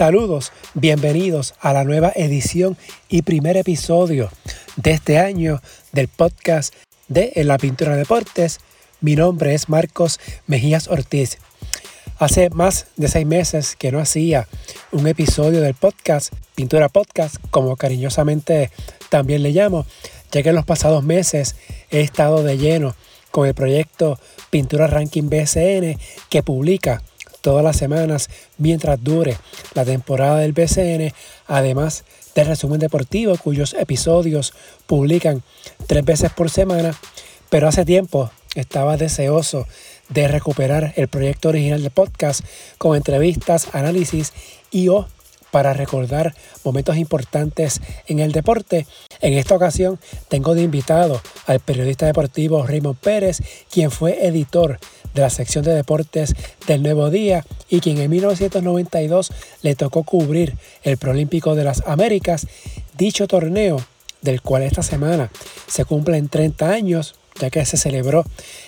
Saludos, bienvenidos a la nueva edición y primer episodio de este año del podcast de En la Pintura de Deportes. Mi nombre es Marcos Mejías Ortiz. Hace más de seis meses que no hacía un episodio del podcast, Pintura Podcast, como cariñosamente también le llamo, ya que en los pasados meses he estado de lleno con el proyecto Pintura Ranking BSN que publica todas las semanas mientras dure la temporada del BCN, además del resumen deportivo cuyos episodios publican tres veces por semana, pero hace tiempo estaba deseoso de recuperar el proyecto original de podcast con entrevistas, análisis y o para recordar momentos importantes en el deporte. En esta ocasión tengo de invitado al periodista deportivo Raymond Pérez, quien fue editor de la sección de deportes del Nuevo Día y quien en 1992 le tocó cubrir el Proolímpico de las Américas, dicho torneo del cual esta semana se cumplen 30 años, ya que se celebró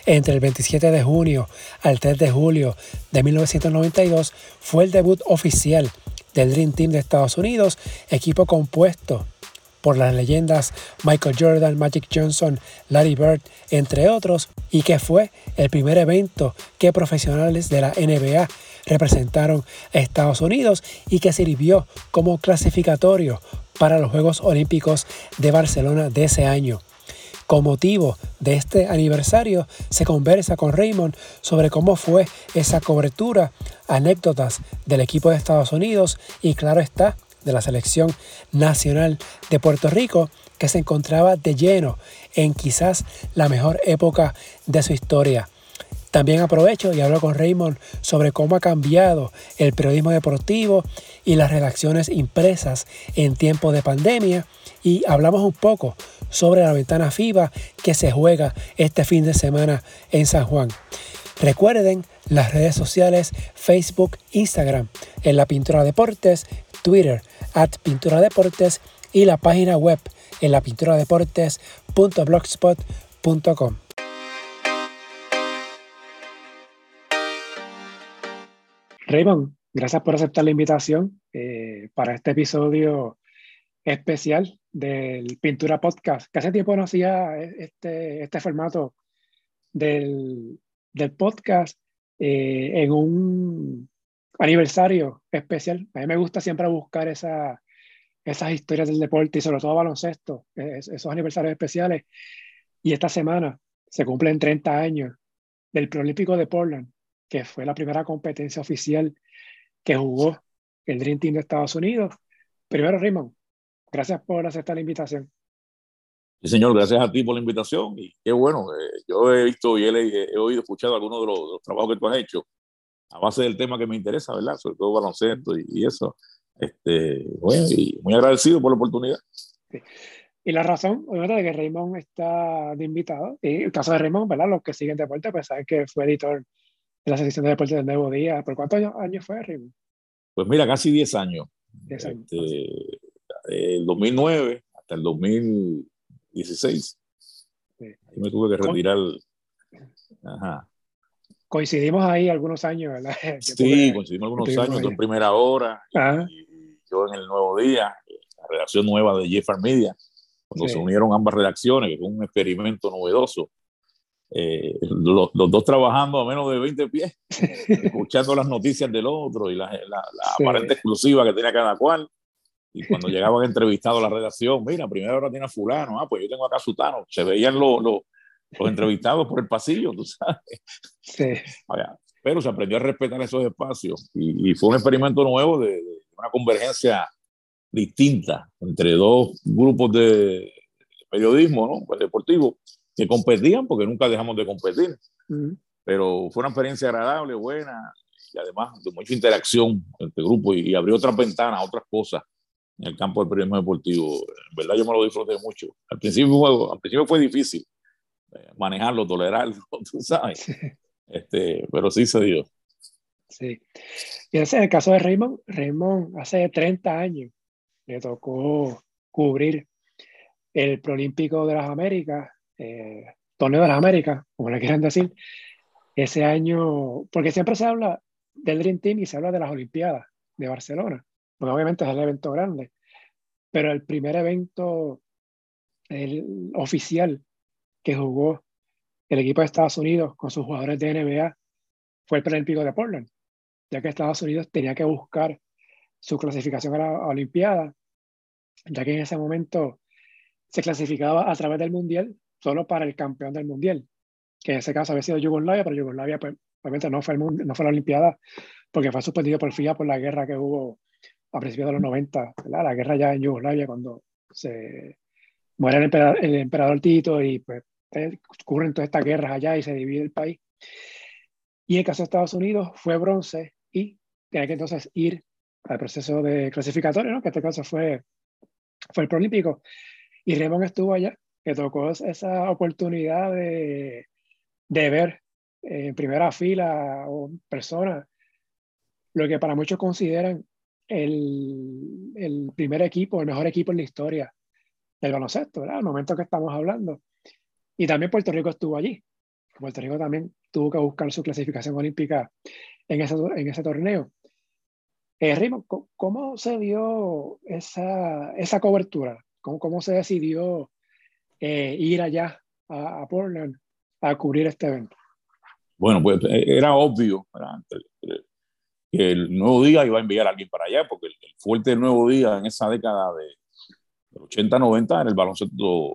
entre el 27 de junio al 3 de julio de 1992, fue el debut oficial del Dream Team de Estados Unidos, equipo compuesto por las leyendas Michael Jordan, Magic Johnson, Larry Bird, entre otros, y que fue el primer evento que profesionales de la NBA representaron a Estados Unidos y que sirvió como clasificatorio para los Juegos Olímpicos de Barcelona de ese año. Con motivo de este aniversario se conversa con Raymond sobre cómo fue esa cobertura, anécdotas del equipo de Estados Unidos y claro está, de la selección nacional de Puerto Rico que se encontraba de lleno en quizás la mejor época de su historia. También aprovecho y hablo con Raymond sobre cómo ha cambiado el periodismo deportivo y las redacciones impresas en tiempos de pandemia y hablamos un poco sobre la ventana FIBA que se juega este fin de semana en San Juan. Recuerden las redes sociales Facebook, Instagram, en la Pintura Deportes, Twitter, at Pintura Deportes y la página web en la pinturadeportes.blogspot.com. Raymond, gracias por aceptar la invitación eh, para este episodio especial del Pintura Podcast, que hace tiempo no hacía este, este formato del, del podcast eh, en un aniversario especial. A mí me gusta siempre buscar esa, esas historias del deporte y sobre todo baloncesto, esos aniversarios especiales. Y esta semana se cumplen 30 años del Proolímpico de Portland, que fue la primera competencia oficial que jugó el Dream Team de Estados Unidos. Primero, Raymond, gracias por aceptar la invitación. Sí, señor, gracias a ti por la invitación. Y qué bueno, eh, yo he visto y he, he, oído, escuchado algunos de los, trabajos que tú has hecho a base del tema que me interesa, ¿verdad? Sobre todo baloncesto y, y eso. Este, bueno, y muy agradecido por la oportunidad. Sí. Y la razón, obviamente, de que Raymond está de invitado, y el caso de Raymond, ¿verdad? Los que siguen deporte, pues saben que fue editor de la sección de deporte del Nuevo Día. ¿Por cuántos años fue, Raymond? Pues mira, casi 10 años. 10 años. Este, el 2009 hasta el 2016. Sí. Ahí me tuve que retirar. Ajá coincidimos ahí algunos años, ¿verdad? Sí, coincidimos algunos años, en primera hora, y, yo en el Nuevo Día, la redacción nueva de Jeffar Media, cuando sí. se unieron ambas redacciones, que fue un experimento novedoso. Eh, los, los, dos trabajando a menos de 20 pies, escuchando las noticias del otro y la, la, la sí. aparente exclusiva que tenía cada cual. Y cuando llegaban entrevistados a la redacción, mira, primera hora tiene a fulano, ah, pues yo tengo acá a Sutano. Se veían los, los, los entrevistados por el pasillo, tú sabes. Sí. Pero se aprendió a respetar esos espacios y, y fue un experimento nuevo de, de, una convergencia distinta entre dos grupos de periodismo, ¿no? Pues deportivo, que competían porque nunca dejamos de competir. Uh -huh. Pero fue una experiencia agradable, buena y además de mucha interacción entre grupos y, y abrió otras ventanas, otras cosas en el campo del periodismo deportivo. En verdad yo me lo disfruté mucho. Al principio, fue, al principio fue difícil manejarlo, tolerarlo, tú sabes. Este, pero sí se dio. Sí. Y ese es el caso de Raymond. Raymond hace 30 años le tocó cubrir el Prolímpico de las Américas, eh, Torneo de las Américas, como le quieran decir, ese año, porque siempre se habla del Dream Team y se habla de las Olimpiadas de Barcelona, porque obviamente es el evento grande, pero el primer evento el oficial que jugó el equipo de Estados Unidos con sus jugadores de NBA fue el Preolímpico de Portland, ya que Estados Unidos tenía que buscar su clasificación a la Olimpiada, ya que en ese momento se clasificaba a través del Mundial solo para el campeón del Mundial, que en ese caso había sido Yugoslavia, pero Yugoslavia pues, obviamente no fue, el, no fue la Olimpiada porque fue suspendido por FIA por la guerra que hubo a principios de los 90, la guerra ya en Yugoslavia cuando se muere el emperador, el emperador Tito y pues eh, ocurren todas estas guerras allá y se divide el país. Y en el caso de Estados Unidos fue bronce y tenía que entonces ir al proceso de clasificatorio, ¿no? que en este caso fue, fue el Prolímpico. Y Raymond estuvo allá, que tocó esa oportunidad de, de ver en primera fila o personas lo que para muchos consideran el, el, primer equipo, el mejor equipo en la historia del baloncesto, ¿verdad? Al momento que estamos hablando. Y también Puerto Rico estuvo allí. Puerto Rico también tuvo que buscar su clasificación olímpica en ese, en ese torneo. Eh, Rimo, ¿cómo se dio esa, esa cobertura? ¿Cómo, ¿Cómo, se decidió eh, ir allá a, Portland a cubrir este evento? Bueno, pues eh, era obvio que el Nuevo Día iba a enviar a alguien para allá, porque el, fuerte del Nuevo Día en esa década de, 80-90 en el baloncesto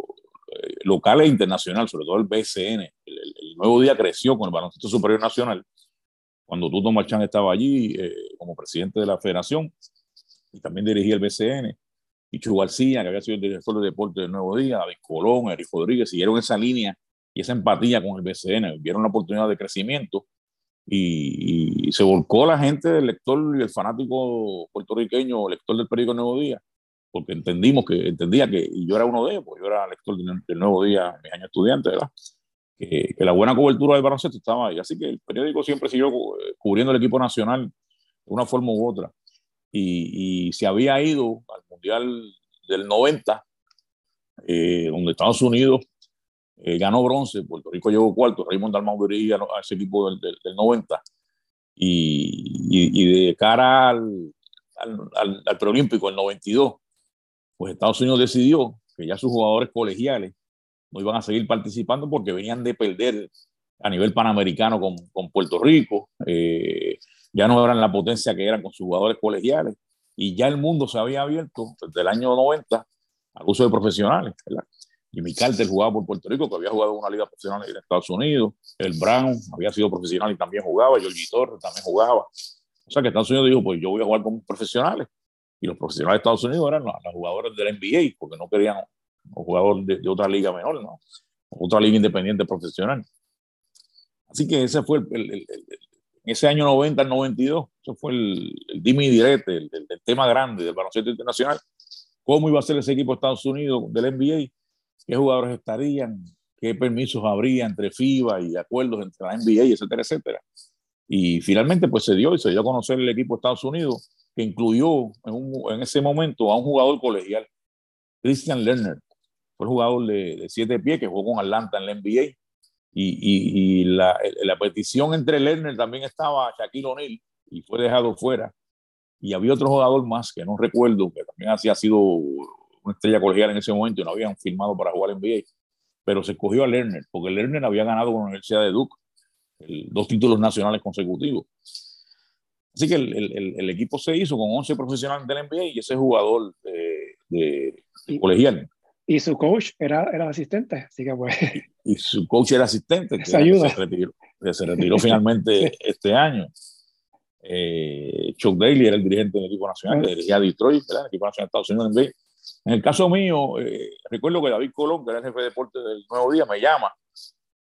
eh, local e internacional, sobre todo el BCN. El, Nuevo Día creció con el baloncesto superior nacional cuando Tuto Marchán estaba allí eh, como presidente de la federación y también dirigía el BCN. Y García, que había sido el director de deporte del Nuevo Día, David Colón, Eric Rodríguez, siguieron esa línea y esa empatía con el BCN, vieron la oportunidad de crecimiento y, y, se volcó la gente del lector y el fanático puertorriqueño, lector del periódico Nuevo Día, porque entendimos que, entendía que, y yo era uno de ellos, porque yo era lector del, Nuevo Día en mis años estudiantes, ¿verdad? Que, que, la buena cobertura del baloncesto estaba ahí. Así que el periódico siempre siguió eh, cubriendo el equipo nacional de una forma u otra. Y, y se había ido al Mundial del 90, eh, donde Estados Unidos eh, ganó bronce, Puerto Rico llegó cuarto, Raymond Dalmau dirigía a ese equipo del, del, 90. Y, y, de cara al, al, al, al preolímpico, el 92, pues Estados Unidos decidió que ya sus jugadores colegiales no iban a seguir participando porque venían de perder a nivel panamericano con, con Puerto Rico, eh, ya no eran la potencia que eran con sus jugadores colegiales y ya el mundo se había abierto desde el año 90 al uso de profesionales. ¿verdad? Jimmy Carter jugaba por Puerto Rico, que había jugado en una liga profesional en Estados Unidos, el Brown había sido profesional y también jugaba, Georgie Torres también jugaba. O sea que Estados Unidos dijo, pues yo voy a jugar con profesionales y los profesionales de Estados Unidos eran los, jugadores del NBA, porque no querían un jugador de, otra liga menor, ¿no? Otra liga independiente profesional. Así que ese fue el, en ese año 90 al 92, eso fue el, el dimi direte, el, tema grande del baloncesto internacional. ¿Cómo iba a ser ese equipo de Estados Unidos del NBA? ¿Qué jugadores estarían? ¿Qué permisos habría entre FIBA y acuerdos entre la NBA, etcétera, etcétera? Y finalmente, pues se dio y se dio a conocer el equipo de Estados Unidos que incluyó en, un, en, ese momento a un jugador colegial, Christian Lerner. Fue jugador de, de siete pies que jugó con Atlanta en la NBA. Y, y, la, la, petición entre Lerner también estaba Shaquille O'Neal y fue dejado fuera. Y había otro jugador más que no recuerdo, que también había sido una estrella colegial en ese momento y no habían firmado para jugar en NBA. Pero se escogió a Lerner, porque Lerner había ganado con la Universidad de Duke el, dos títulos nacionales consecutivos. Así que el, el, el, equipo se hizo con 11 profesionales del NBA y ese jugador de, de, de colegial. Y su coach era, era asistente, así que pues. Y su coach era asistente, que se retiró, que se retiró finalmente este año. Eh, Chuck Daly era el dirigente del equipo nacional, que dirigía a Detroit, ¿verdad? el equipo nacional de Estados Unidos en NBA. En el caso mío, eh, recuerdo que David Colón, que era el jefe de deporte del Nuevo Día, me llama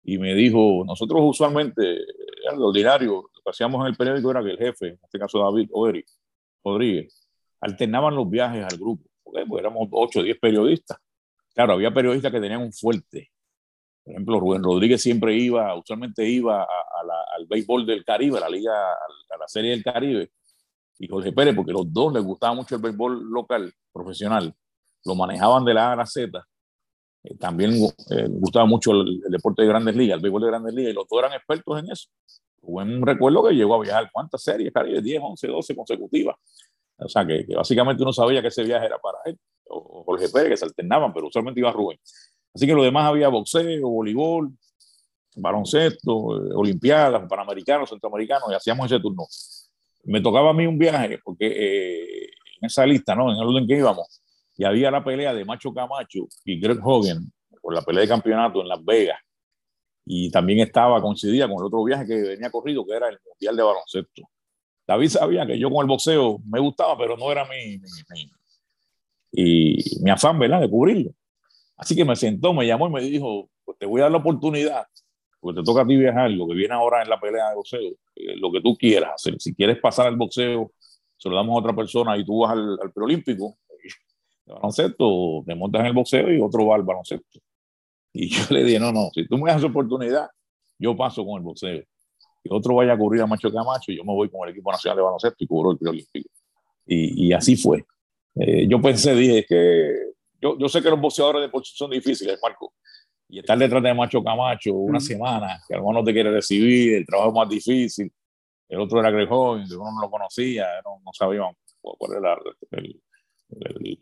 y me dijo, nosotros usualmente, era lo ordinario, que hacíamos en el periódico era que el jefe, en este caso David o Eric Rodríguez, alternaban los viajes al grupo, porque pues éramos 8 o 10 periodistas. Claro, había periodistas que tenían un fuerte. Por ejemplo, Rubén Rodríguez siempre iba, usualmente iba al béisbol del Caribe, a la liga, a la serie del Caribe, y Jorge Pérez, porque los dos les gustaba mucho el béisbol local, profesional, lo manejaban de la A a la Z. Eh, también eh, gustaba mucho el, el, deporte de grandes ligas, el béisbol de grandes ligas, y los dos eran expertos en eso. Hubo un recuerdo que llegó a viajar cuántas series, Caribe, 10, 11, 12 consecutivas. O sea, que, básicamente uno sabía que ese viaje era para él, o Jorge Pérez, que se alternaban, pero usualmente iba Rubén. Así que lo demás había boxeo, voleibol, baloncesto, eh, olimpiadas, panamericanos, centroamericanos, y hacíamos ese turno. Me tocaba a mí un viaje, porque eh, en esa lista, ¿no? En el orden que íbamos, y había la pelea de Macho Camacho y Greg Hogan por la pelea de campeonato en Las Vegas. Y también estaba, coincidía con el otro viaje que venía corrido, que era el Mundial de Baloncesto. David sabía que yo con el boxeo me gustaba, pero no era mi, mi, y mi afán, ¿verdad?, de cubrirlo. Así que me sentó, me llamó y me dijo, pues te voy a dar la oportunidad, porque te toca a ti viajar, lo que viene ahora en la pelea de boxeo, eh, lo que tú quieras hacer. Si quieres pasar al boxeo, se lo damos a otra persona y tú vas al, al preolímpico de baloncesto, te montas en el boxeo y otro va al baloncesto. Y yo le dije, no, no, si tú me das oportunidad, yo paso con el boxeo. Y otro vaya a cubrir a Macho Camacho y yo me voy con el equipo nacional de baloncesto y cubro el preolímpico. Y, y así fue. Eh, yo pensé, dije que yo, yo sé que los boxeadores de posición son difíciles, Marco, y estar detrás de Macho Camacho una semana, que alguno no te quiere recibir, el trabajo es más difícil, el otro era Greg que uno no lo conocía, no, no sabíamos cuál era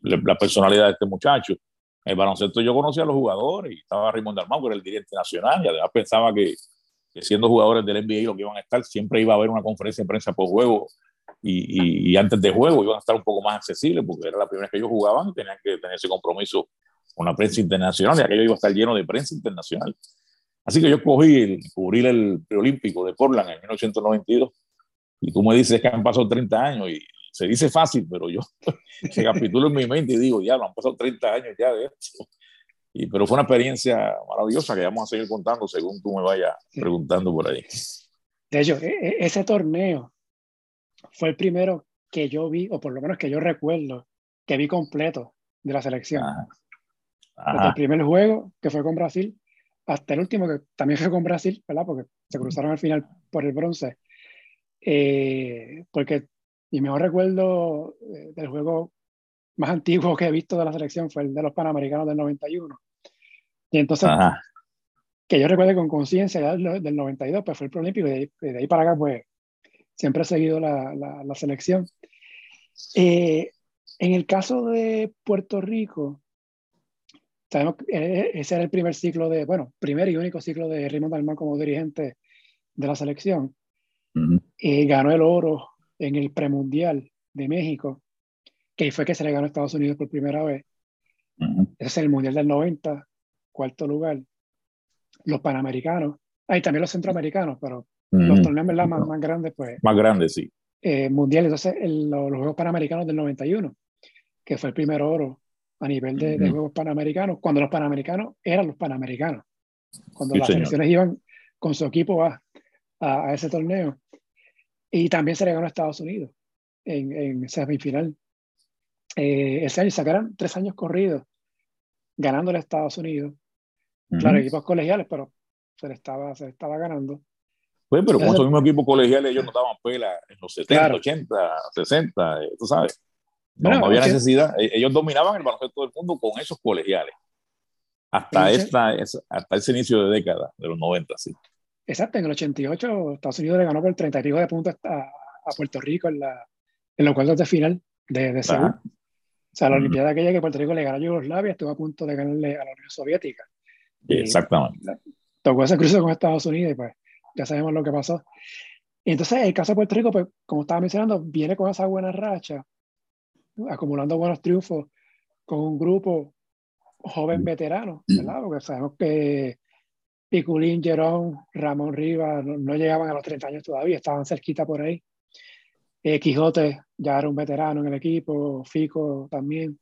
la personalidad de este muchacho. El baloncesto yo conocía a los jugadores y estaba Raymond Dalmau, que era el dirigente nacional, y además pensaba que, que, siendo jugadores del NBA lo que iban a estar, siempre iba a haber una conferencia de prensa por juego y, y, antes de juego iban a estar un poco más accesibles porque era la primera vez que ellos jugaban y tenían que tener ese compromiso con la prensa internacional y aquello iba a estar lleno de prensa internacional. Así que yo cogí el, cubrir el preolímpico de Portland en 1992 y tú me dices que han pasado 30 años y se dice fácil, pero yo se capitulo en mi mente y digo, ya, lo han pasado 30 años ya de esto. Y, pero fue una experiencia maravillosa que vamos a seguir contando según tú me vayas preguntando por ahí. De hecho, e, e, ese torneo fue el primero que yo vi, o por lo menos que yo recuerdo, que vi completo de la selección. Desde el primer juego, que fue con Brasil, hasta el último, que también fue con Brasil, ¿verdad? Porque se cruzaron al final por el bronce. Eh, porque mi mejor recuerdo eh, del juego más antiguo que he visto de la selección fue el de los Panamericanos del 91. Y entonces, que yo recuerdo con conciencia del 92, pues fue el Prolímpico, y de, ahí para acá, pues siempre he seguido la, la, selección. Eh, en el caso de Puerto Rico, sabemos que eh, ese era el primer ciclo de, bueno, primer y único ciclo de Raymond Dalmán como dirigente de la selección. y ganó el oro en el premundial de México, que fue que se le ganó a Estados Unidos por primera vez. Ese es el mundial del 90, cuarto lugar. Los panamericanos, hay también los centroamericanos, pero los torneos más, más grandes, pues. Más grandes, sí. Eh, mundial, entonces los, Juegos Panamericanos del 91, que fue el primer oro a nivel de, Juegos Panamericanos, cuando los Panamericanos eran los Panamericanos, cuando las selecciones iban con su equipo a, a, ese torneo. Y también se le ganó a Estados Unidos en, en semifinal. Eh, ese año sacaron tres años corridos ganándole a Estados Unidos. Claro, equipos colegiales, pero se le estaba, se estaba ganando. Pues, pero con esos mismos equipos colegiales ellos no daban pela en los 70, 80, 60, tú sabes. No, había necesidad. E, ellos dominaban el baloncesto del mundo con esos colegiales. Hasta, esta, hasta ese inicio de década, de los 90, sí. Exacto, en el 88 Estados Unidos le ganó por 30 y pico de puntos a, a, Puerto Rico en, la, en los cuartos de final de, de Seúl. O sea, la Olimpiada aquella que Puerto Rico le ganó a Yugoslavia estuvo a punto de ganarle a la Unión Soviética. Exactamente. Tocó ese cruce con Estados Unidos y pues ya sabemos lo que pasó. Y entonces el caso de Puerto Rico, pues como estaba mencionando, viene con esa buena racha, acumulando buenos triunfos con un grupo joven veterano, ¿verdad? Porque sabemos que Piculín, Jerón, Ramón Rivas no, llegaban a los 30 años todavía, estaban cerquita por ahí. Eh, Quijote ya era un veterano en el equipo, Fico también.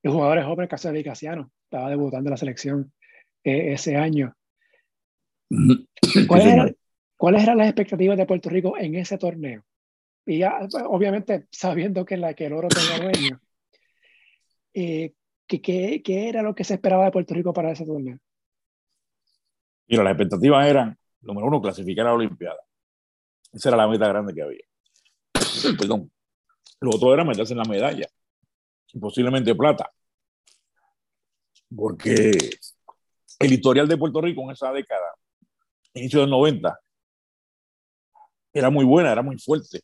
El jugadores jóvenes, caso de Casiano, estaba debutando en la selección eh, ese año. ¿Cuáles eran, las expectativas de Puerto Rico en ese torneo? Y ya, pues, obviamente, sabiendo que, la, que el oro tenía dueño, eh, ¿qué, qué, era lo que se esperaba de Puerto Rico para ese torneo? Mira, las expectativas eran, número uno, clasificar a la Olimpiada. Esa era la meta grande que había. Perdón. Lo otro era meterse en la medalla, posiblemente plata. Porque el historial de Puerto Rico en esa década, inicio del 90, era muy buena, era muy fuerte.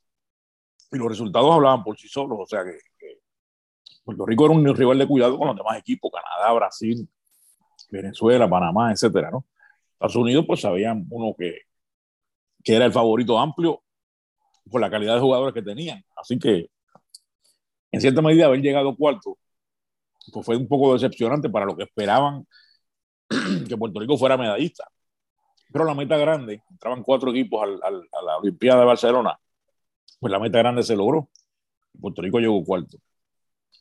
y los resultados hablaban por sí solos, o sea que, Puerto Rico era un rival de cuidado con los demás equipos, Canadá, Brasil, Venezuela, Panamá, etcétera, ¿no? Estados Unidos, pues sabían uno que, que era el favorito amplio por la calidad de jugadores que tenían. Así que, en cierta medida, haber llegado cuarto pues fue un poco decepcionante para lo que esperaban que Puerto Rico fuera medallista. Pero la meta grande, entraban cuatro equipos al, a la Olimpiada de Barcelona, pues la meta grande se logró. Puerto Rico llegó cuarto.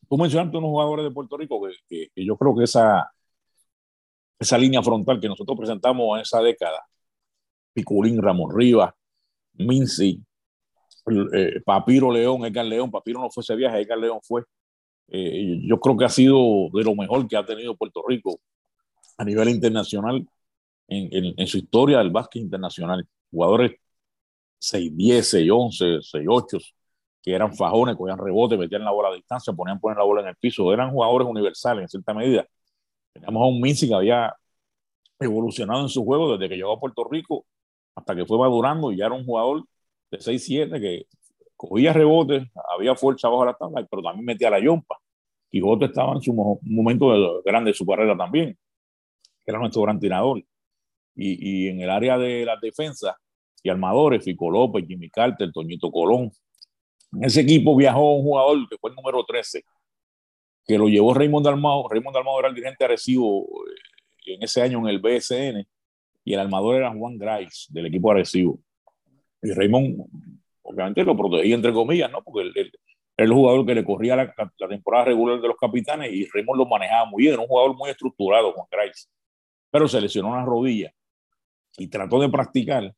Tú mencionaste unos jugadores de Puerto Rico que, yo creo que esa, esa línea frontal que nosotros presentamos en esa década, Piculín, Ramón Rivas, Minci, eh, Papiro León, Edgar León, Papiro no fue ese viaje, Edgar León fue. Eh, yo creo que ha sido de lo mejor que ha tenido Puerto Rico a nivel internacional en, en, su historia del básquet internacional. Jugadores 6'10, 6'11, 6'8, que eran fajones, cogían rebote, metían la bola a distancia, ponían la bola en el piso. Eran jugadores universales en cierta medida. Teníamos a un Minsi que había evolucionado en su juego desde que llegó a Puerto Rico hasta que fue madurando y ya era un jugador de 6'7 que cogía rebotes, había fuerza bajo la tabla, pero también metía la yompa. Quijote estaba en su momento grande de su carrera también, era nuestro gran tirador. Y, y en el área de la defensa y armadores, Fico López, Jimmy Carter, Toñito Colón. En ese equipo viajó un jugador que fue el número 13, que lo llevó Raymond Dalmao. Raymond Dalmao era el dirigente Arecibo eh, en ese año en el BSN y el armador era Juan Grice del equipo Arecibo. Y Raymond obviamente lo protegía entre comillas, ¿no? Porque él, era el jugador que le corría la, temporada regular de los capitanes y Raymond lo manejaba muy bien, era un jugador muy estructurado, Juan Grice. Pero se lesionó una rodilla y trató de practicar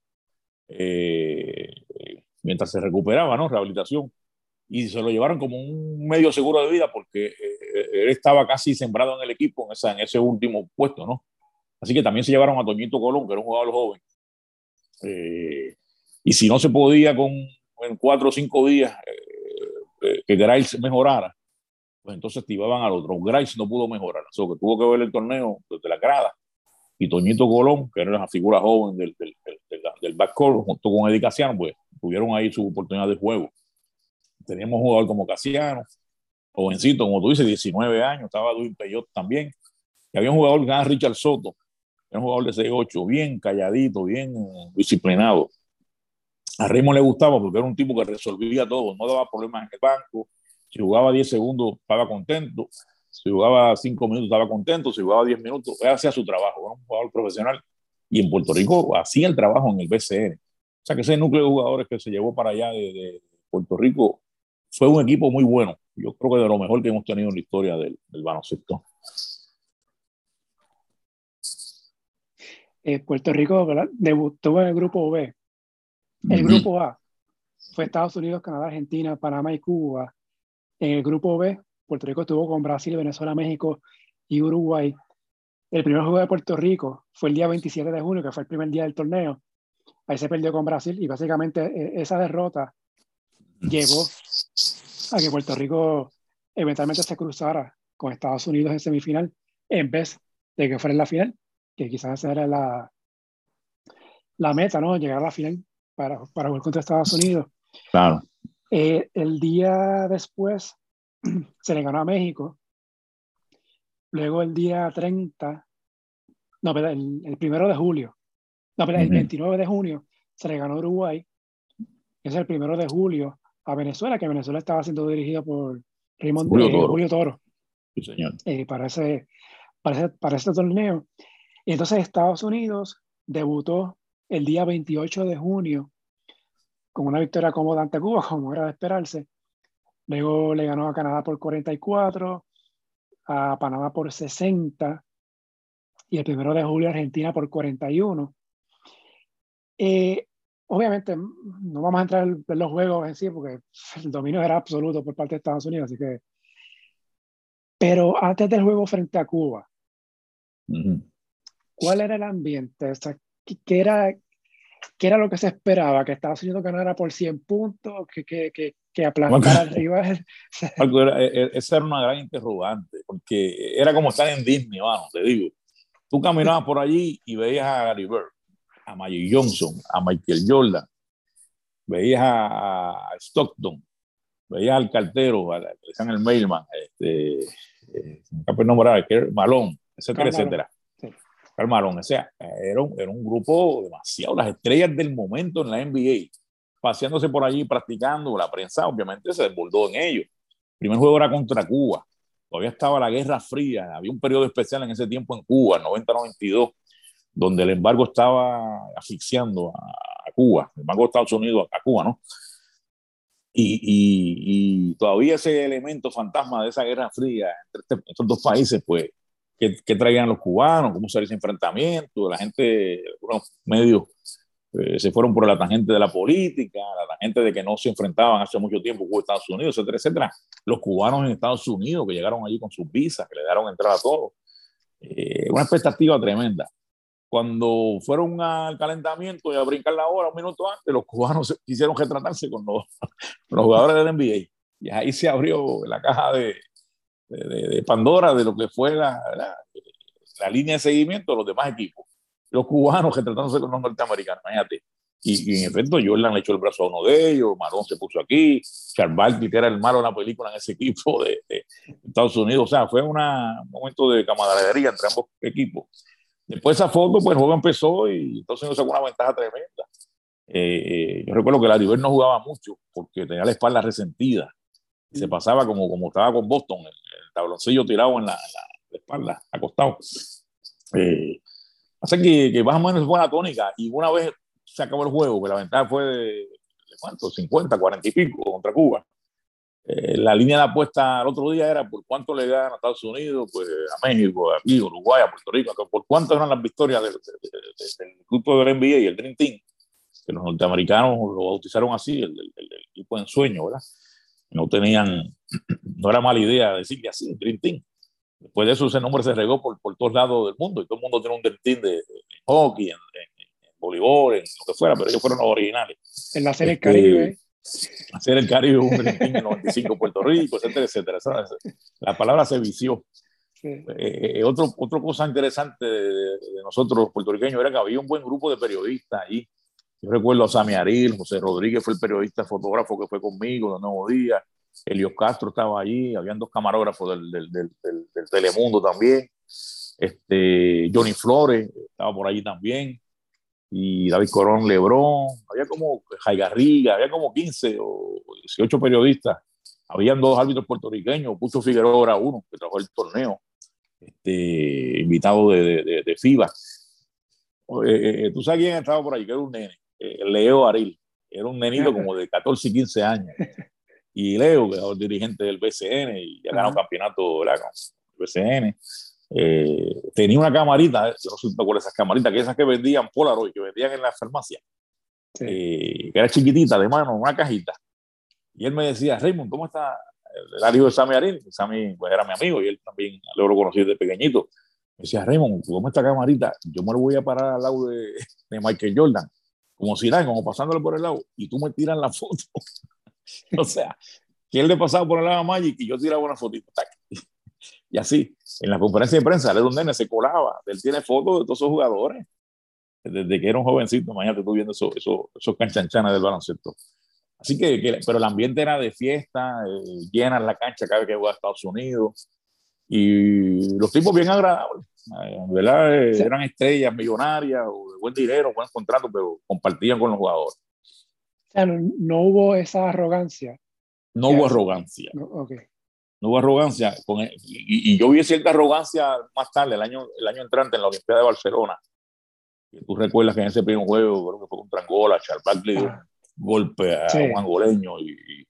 eh, mientras se recuperaba, ¿no? Rehabilitación. Y se lo llevaron como un medio seguro de vida porque eh, él estaba casi sembrado en el equipo en, esa, en ese último puesto, ¿no? Así que también se llevaron a Toñito Colón, que era un jugador joven. Eh, y si no se podía con en cuatro o cinco días eh, eh, que Grice mejorara, pues entonces activaban al otro. Grice no pudo mejorar, o que tuvo que ver el torneo desde la grada. Y Toñito Colón, que era una figura joven del, del, del, del backcourt, junto con Eddie Casiano, pues tuvieron ahí su oportunidad de juego. Teníamos un jugador como Casiano, jovencito, como tú dices, 19 años, estaba Luis Peyot también. Y había un jugador que era Richard Soto, era un jugador de 6'8, bien calladito, bien disciplinado a Raymond le gustaba porque era un tipo que resolvía todo, no daba problemas en el banco. Si jugaba 10 segundos, estaba contento. Si jugaba 5 minutos, estaba contento. Si jugaba 10 minutos, hacía su trabajo. Era un jugador profesional. Y en Puerto Rico hacía el trabajo en el BCN. O sea que ese núcleo de jugadores que se llevó para allá de, Puerto Rico fue un equipo muy bueno. Yo creo que de lo mejor que hemos tenido en la historia del, del baloncesto. Eh, Puerto Rico ¿verdad? debutó en el grupo B el grupo A fue Estados Unidos, Canadá, Argentina, Panamá y Cuba. En el grupo B, Puerto Rico estuvo con Brasil, Venezuela, México y Uruguay. El primer juego de Puerto Rico fue el día 27 de junio, que fue el primer día del torneo. Ahí se perdió con Brasil y básicamente e, esa derrota llevó a que Puerto Rico eventualmente se cruzara con Estados Unidos en semifinal en vez de que fuera en la final, que quizás esa era la, la meta, ¿no? Llegar a la final para, para jugar contra Estados Unidos. Claro. Eh, el día después se le ganó a México. Luego el día 30, no, pero el, el primero de julio, no, pero el 29 de junio se le ganó a Uruguay. Es el primero de julio a Venezuela, que Venezuela estaba siendo dirigido por Raymond, Julio, eh, Toro. Julio Toro. Sí, señor. Eh, para, ese, para, ese, para ese torneo. Y entonces Estados Unidos debutó el día 28 de junio con una victoria cómoda ante Cuba, como era de esperarse. Luego le ganó a Canadá por 44, a Panamá por 60 y el primero de julio Argentina por 41. Eh, obviamente no vamos a entrar en los juegos en sí porque el dominio era absoluto por parte de Estados Unidos, así que... Pero antes del juego frente a Cuba, ¿cuál era el ambiente? O sea, ¿qué, era, ¿Qué era lo que se esperaba? ¿Que Estados Unidos ganara por 100 puntos? ¿Que, que, que, que aplastara al rival? era, e, e, esa era una gran interrogante, porque era como estar en Disney, vamos, te digo. Tú caminabas por allí y veías a Gary Bird, a Magic Johnson, a Michael Jordan, veías a, Stockton, veía al cartero, al, que decían el mailman, este, eh, Malón, etcétera, etcétera. Carl Malón, o sea, era un, era un grupo demasiado, las estrellas del momento en la NBA, paseándose por allí, practicando, la prensa obviamente se desbordó en ellos. El primer juego era contra Cuba, todavía estaba la Guerra Fría, había un periodo especial en ese tiempo en Cuba, 90-92, donde el embargo estaba asfixiando a, Cuba, el embargo de Estados Unidos a, Cuba, ¿no? Y, todavía ese elemento fantasma de esa Guerra Fría entre este, estos dos países, pues, ¿qué, traían los cubanos? ¿Cómo se ese enfrentamiento? La gente, algunos medios eh, se fueron por la tangente de la política, la tangente de que no se enfrentaban hace mucho tiempo con Estados Unidos, etcétera, etcétera. Los cubanos en Estados Unidos que llegaron allí con sus visas, que le dieron entrada a todos. Eh, una expectativa tremenda. Cuando fueron al calentamiento y a brincar la hora un minuto antes, los cubanos quisieron retratarse con los, los jugadores del NBA. Y ahí se abrió la caja de, de, Pandora de lo que fue la, la, línea de seguimiento de los demás equipos. Los cubanos retratándose con los norteamericanos, imagínate. Y, y, en efecto, Jordan le echó el brazo a uno de ellos, Marón se puso aquí, Charles que era el malo de la película en ese equipo de, de Estados Unidos. O sea, fue una, un momento de camaradería entre ambos equipos. Después de esa foto, pues el juego empezó y entonces nos sacó una ventaja tremenda. Eh, yo recuerdo que la River no jugaba mucho porque tenía la espalda resentida. Se pasaba como, como estaba con Boston, el, tabloncillo tirado en la, espalda, acostado. Eh, así que, que, más o menos fue la tónica. Y una vez se acabó el juego, que la ventaja fue de, de ¿cuánto? 50, 40 y pico contra Cuba. Eh, la línea de apuesta el otro día era por cuánto le dan a Estados Unidos, pues a México, a Uruguay, a Puerto Rico, por cuánto eran las victorias del, grupo del NBA y el Dream Team, que los norteamericanos lo bautizaron así, el, equipo en sueño, ¿verdad? No tenían, no era mala idea decirle así, el Dream Team. Después de eso ese nombre se regó por, por todos lados del mundo y todo el mundo tiene un Dream Team de, hockey, en, voleibol, en lo que fuera, pero ellos fueron los originales. En la serie este, Caribe hacer el Caribe un 95 Puerto Rico, etcétera, etcétera. La palabra se vició. Eh, eh, otro, otra cosa interesante de, nosotros los puertorriqueños era que había un buen grupo de periodistas ahí. Yo recuerdo a Sami Aril, José Rodríguez fue el periodista fotógrafo que fue conmigo de Nuevo Día, Elio Castro estaba allí, habían dos camarógrafos del, del, del, del Telemundo también, este, Johnny Flores estaba por allí también, y David Corón Lebrón, había como Garriga, había como 15 o 18 periodistas, habían dos árbitros puertorriqueños, Pucho Figueroa era uno que trabajó el torneo, este, invitado de, de, de FIBA. Eh, eh, ¿Tú sabes quién estaba por ahí? Que era un nene, eh, Leo Aril, era un nenito como de 14 y 15 años. Y Leo, que es el dirigente del BCN y ya ganó campeonato ¿verdad? con el BCN. Eh, tenía una camarita, yo no sé cuál esas camaritas, que esas que vendían Polaroid, que vendían en la farmacia, eh, que era chiquitita de mano, una cajita. Y él me decía, Raymond, ¿cómo está? El hijo de Sammy Arín, Sammy pues, era mi amigo y él también lo conocí desde pequeñito. Me decía, Raymond, ¿cómo está camarita? Yo me lo voy a parar al lado de, de Michael Jordan, como si nada, como pasándole por el lado, y tú me tiras la foto. o sea, que él le pasaba por el lado a Magic y yo tiraba una fotito. Y así, en la conferencia de prensa, él nene se colaba. Él tiene fotos de todos esos jugadores. Desde que era un jovencito, imagínate tú viendo esos, esos, esos canchanchanas del baloncesto. Así que, pero el ambiente era de fiesta, eh, llena la cancha cada vez que jugaba a Estados Unidos. Y los tipos bien agradables. Eh, ¿verdad? Eh, eran estrellas millonarias o de buen dinero, buen contrato, pero compartían con los jugadores. O sea, no, hubo esa arrogancia. No hubo arrogancia. No, okay no hubo arrogancia. Con y, yo vi cierta arrogancia más tarde, el año, el año entrante, en la Olimpiada de Barcelona. Y tú recuerdas que en ese primer juego, creo que fue contra Angola, Charles Barkley un golpe a un angoleño y,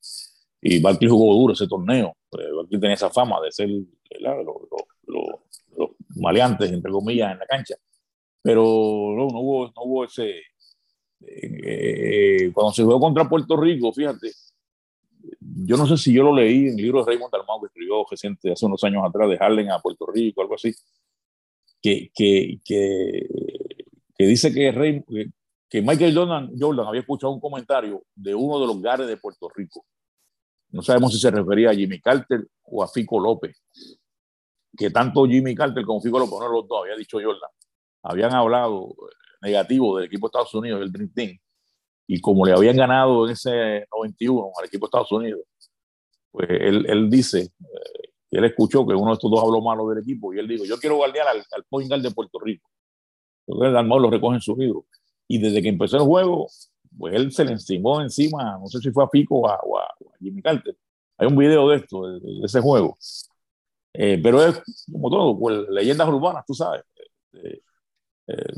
y, Barkley jugó duro ese torneo. Pues Barkley tenía esa fama de ser los maleantes, entre comillas, en la cancha. Pero no, no, hubo, no hubo ese. Eh, eh, cuando se jugó contra Puerto Rico, fíjate, yo no sé si yo lo leí en el libro de Raymond Dalmau que escribió reciente, hace unos años atrás, de Harlem a Puerto Rico, algo así, que, que, que, que dice que, que Michael Jordan, Jordan había escuchado un comentario de uno de los gares de Puerto Rico. No sabemos si se refería a Jimmy Carter o a Fico López, que tanto Jimmy Carter como Fico López, no los dos, había dicho Jordan, habían hablado negativo del equipo de Estados Unidos, del Dream Team, y como le habían ganado en ese 91 al equipo de Estados Unidos, pues él, él dice, eh, él escuchó que uno de estos dos habló malo del equipo y él dijo, yo quiero guardiar al, al point guard de Puerto Rico. Entonces el lo recoge en su libro. Y desde que empezó el juego, pues él se le encimó encima, no sé si fue a Pico o a, Jimmy Carter. Hay un video de esto, de, ese juego. Eh, pero es como todo, pues, leyendas urbanas, tú sabes. Eh, eh,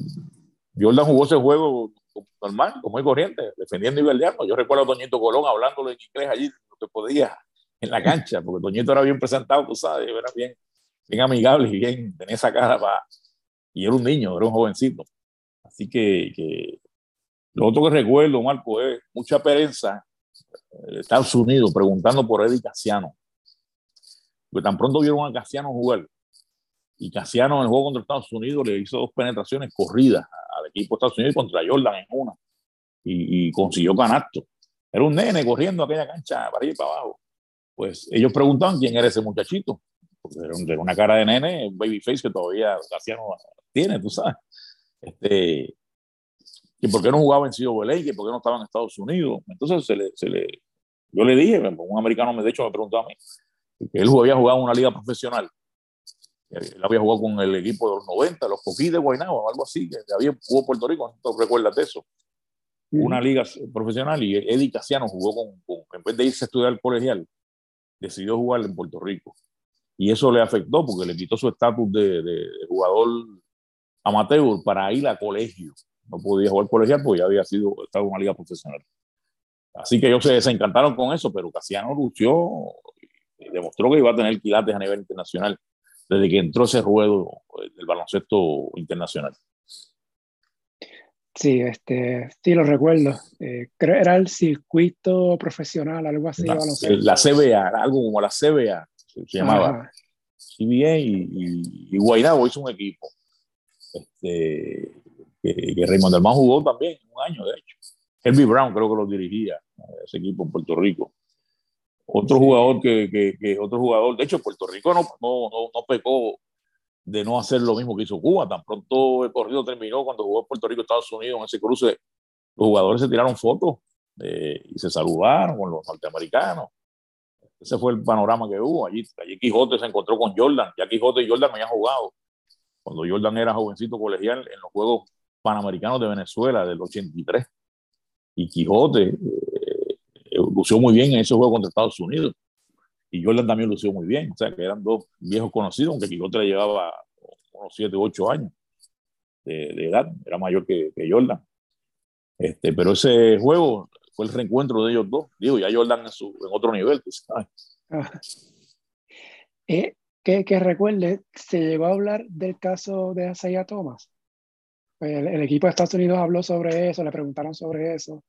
Jordan jugó ese juego normal, como es corriente, defendiendo y verdeando. Yo recuerdo a Toñito Colón hablándole en inglés allí, lo que podía en la cancha, porque Toñito era bien presentado, tú sabes, era bien, bien amigable y bien, tenía esa cara para... Y era un niño, era un jovencito. Así que, que lo otro que recuerdo, Marco, es mucha pereza de Estados Unidos preguntando por Eddie Casiano. Porque tan pronto vieron a Casiano jugar. Y Casiano en el juego contra Estados Unidos le hizo dos penetraciones corridas equipo de Estados Unidos contra Jordan en una. Y, consiguió canasto. Era un nene corriendo aquella cancha para y para abajo. Pues ellos preguntaban quién era ese muchachito. Porque era una cara de nene, babyface que todavía Casiano tiene, tú sabes. Este, que por qué no jugaba en Belén, que por qué no estaba en Estados Unidos. Entonces se le, se le, yo le dije, un americano me de hecho me preguntó a mí, que él había jugado en una liga profesional. Él había jugado con el equipo de los 90, los Coquí de Guaynabo, algo así, que había jugado Puerto Rico, no recuerdas de eso. Una liga profesional y Eddie Casiano jugó con, en vez de irse a estudiar al colegial, decidió jugar en Puerto Rico. Y eso le afectó porque le quitó su estatus de, de, jugador amateur para ir a colegio no podía jugar colegial porque ya había sido, estado en una liga profesional. Así que ellos se desencantaron con eso, pero Casiano lució y demostró que iba a tener quilates a nivel internacional desde que entró ese ruedo del baloncesto internacional. Sí, este, sí lo recuerdo. Eh, creo era el circuito profesional, algo así. La, la CBA, algo como la CBA, se, llamaba. CBA y, y, y Guaynabo hizo un equipo. Este, que, que Raymond Delman jugó también un año, de hecho. Herbie Brown creo que lo dirigía, ese equipo en Puerto Rico. Otro jugador que, que, otro jugador, de hecho, Puerto Rico no, no, no, pecó de no hacer lo mismo que hizo Cuba. Tan pronto el corrido terminó cuando jugó Puerto Rico Estados Unidos en ese cruce, los jugadores se tiraron fotos eh, y se saludaron con los norteamericanos. Ese fue el panorama que hubo. Allí, allí Quijote se encontró con Jordan. Ya Quijote y Jordan habían jugado cuando Jordan era jovencito colegial en los Juegos Panamericanos de Venezuela del 83. Y Quijote lució muy bien en ese juego contra Estados Unidos. Y Jordan también lució muy bien. O sea, que eran dos viejos conocidos, aunque Quijote le llevaba unos 7 u 8 años de, edad. Era mayor que, Jordan. Este, pero ese juego fue el reencuentro de ellos dos. Digo, ya Jordan en, su, en otro nivel, ah. eh, que, que, recuerde, se llegó a hablar del caso de Isaiah Thomas. El, equipo de Estados Unidos habló sobre eso, le preguntaron sobre eso.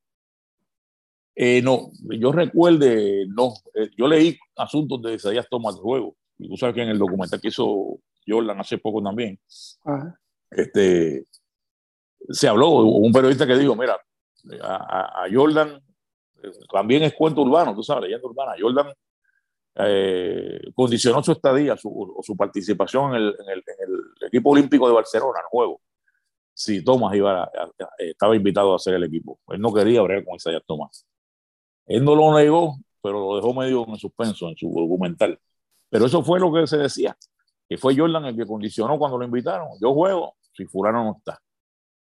Eh, no, yo recuerde, no. Eh, yo leí asuntos de Isaías Thomas de juego. Y tú sabes que en el documental que hizo Jordan hace poco también, este, se habló, un periodista que dijo, mira, a, Jordan eh, también es cuento urbano, tú sabes, leyenda urbana. Jordan condicionó su estadía, su, su participación en el, en, el, en el, equipo olímpico de Barcelona, en juego si Thomas iba estaba invitado a hacer el equipo. Él no quería hablar con Isaiah Thomas. Él no lo negó, pero lo dejó medio en suspenso en su documental. Pero eso fue lo que se decía, que fue Jordan el que condicionó cuando lo invitaron. Yo juego si fulano no está.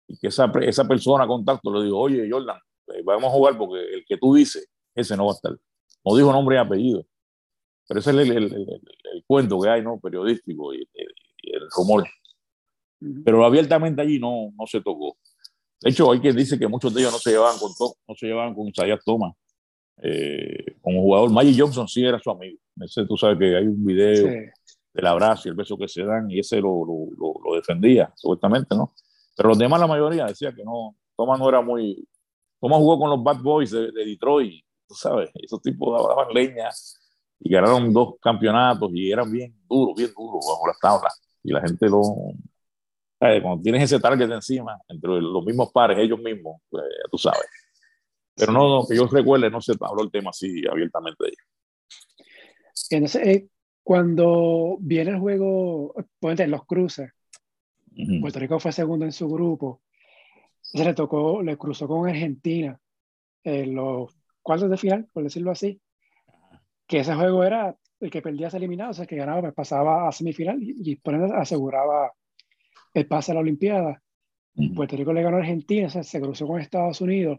Y que esa, esa persona contacto le dijo, oye Jordan, eh, vamos a jugar porque el que tú dices, ese no va a estar. No dijo nombre y apellido. Pero ese es el, el, cuento que hay, ¿no? Periodístico y, y el rumor pero abiertamente allí no, no se tocó. De hecho, hay quien dice que muchos de ellos no se llevaban con, no se llevaban con Isaiah Thomas eh, como jugador. Magic Johnson sí era su amigo. Ese, tú sabes que hay un video del abrazo y el beso que se dan y ese lo, lo, lo, defendía, supuestamente, ¿no? Pero los demás, la mayoría, decía que no, Thomas no era muy... Thomas jugó con los Bad Boys de, Detroit, tú sabes, esos tipos daban leña y ganaron dos campeonatos y eran bien duros, bien duros bajo las tablas. Y la gente lo, cuando tienes ese target encima, entre los mismos pares, ellos mismos, pues, tú sabes. Pero no, que yo recuerde, no se habló el tema así abiertamente de Entonces, eh, cuando viene el juego, ponte los cruces, Puerto Rico fue segundo en su grupo, se le tocó, le cruzó con Argentina en los cuartos de final, por decirlo así. que ese juego era el que perdía se eliminado, o sea, el que ganaba pues, pasaba a semifinal y, y por eso aseguraba el pase a la Olimpiada. Puerto Rico le ganó a Argentina, o sea, se cruzó con Estados Unidos.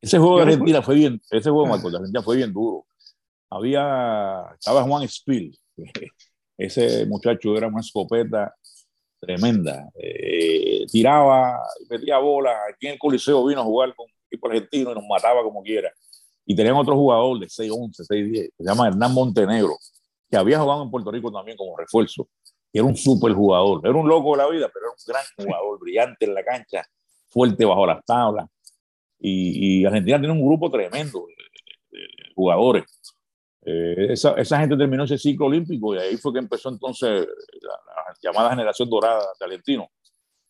Ese juego de Argentina fue bien, ese juego Marco, de Argentina fue bien duro. Había, estaba Juan Spill, ese muchacho era una escopeta tremenda. Eh, tiraba, metía bola. Aquí en el Coliseo vino a jugar con equipo argentino y nos mataba como quiera. Y tenían otro jugador de 6'11, 6'10, que se llama Hernán Montenegro, que había jugado en Puerto Rico también como refuerzo. Era un súper jugador. Era un loco de la vida, pero era un gran jugador, brillante en la cancha, fuerte bajo las tablas. Y, Argentina tiene un grupo tremendo de, jugadores. Eh, esa, esa, gente terminó ese ciclo olímpico y ahí fue que empezó entonces la, llamada generación dorada de argentinos.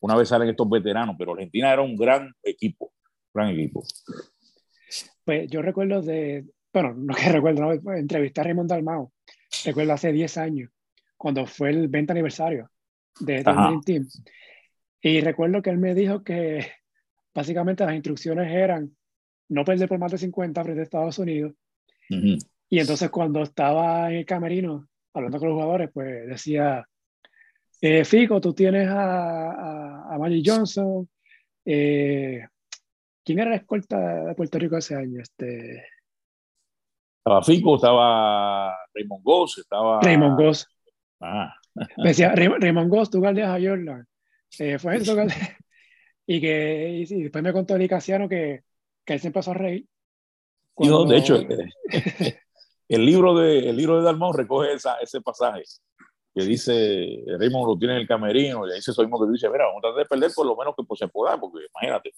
Una vez salen estos veteranos, pero Argentina era un gran equipo, gran equipo. Pues yo recuerdo de, bueno, no que recuerdo, ¿no? entrevisté a Raymond Dalmao, recuerdo hace 10 años, cuando fue el 20 aniversario de, Dream Team. Y recuerdo que él me dijo que básicamente las instrucciones eran no perder por más de 50 frente a Estados Unidos. Y entonces cuando estaba en el camerino hablando con los jugadores, pues decía, eh, Fico, tú tienes a, a, Magic Johnson. Eh, ¿Quién era la escolta de Puerto Rico ese año? Este... Estaba Fico, estaba Raymond Goss, estaba... Raymond Goss. Ah. decía, Raymond Goss, tú galdeas a Jordan. Eh, fue eso, y que y, después me contó Eli Casiano que, que él se empezó a reír. Cuando... de hecho, el libro de, el libro de Dalmón recoge esa, ese pasaje que dice, Raymond lo tiene en el camerino, y ahí se mismo que dice, mira, vamos a tratar de perder por lo menos que pues, se pueda, porque imagínate,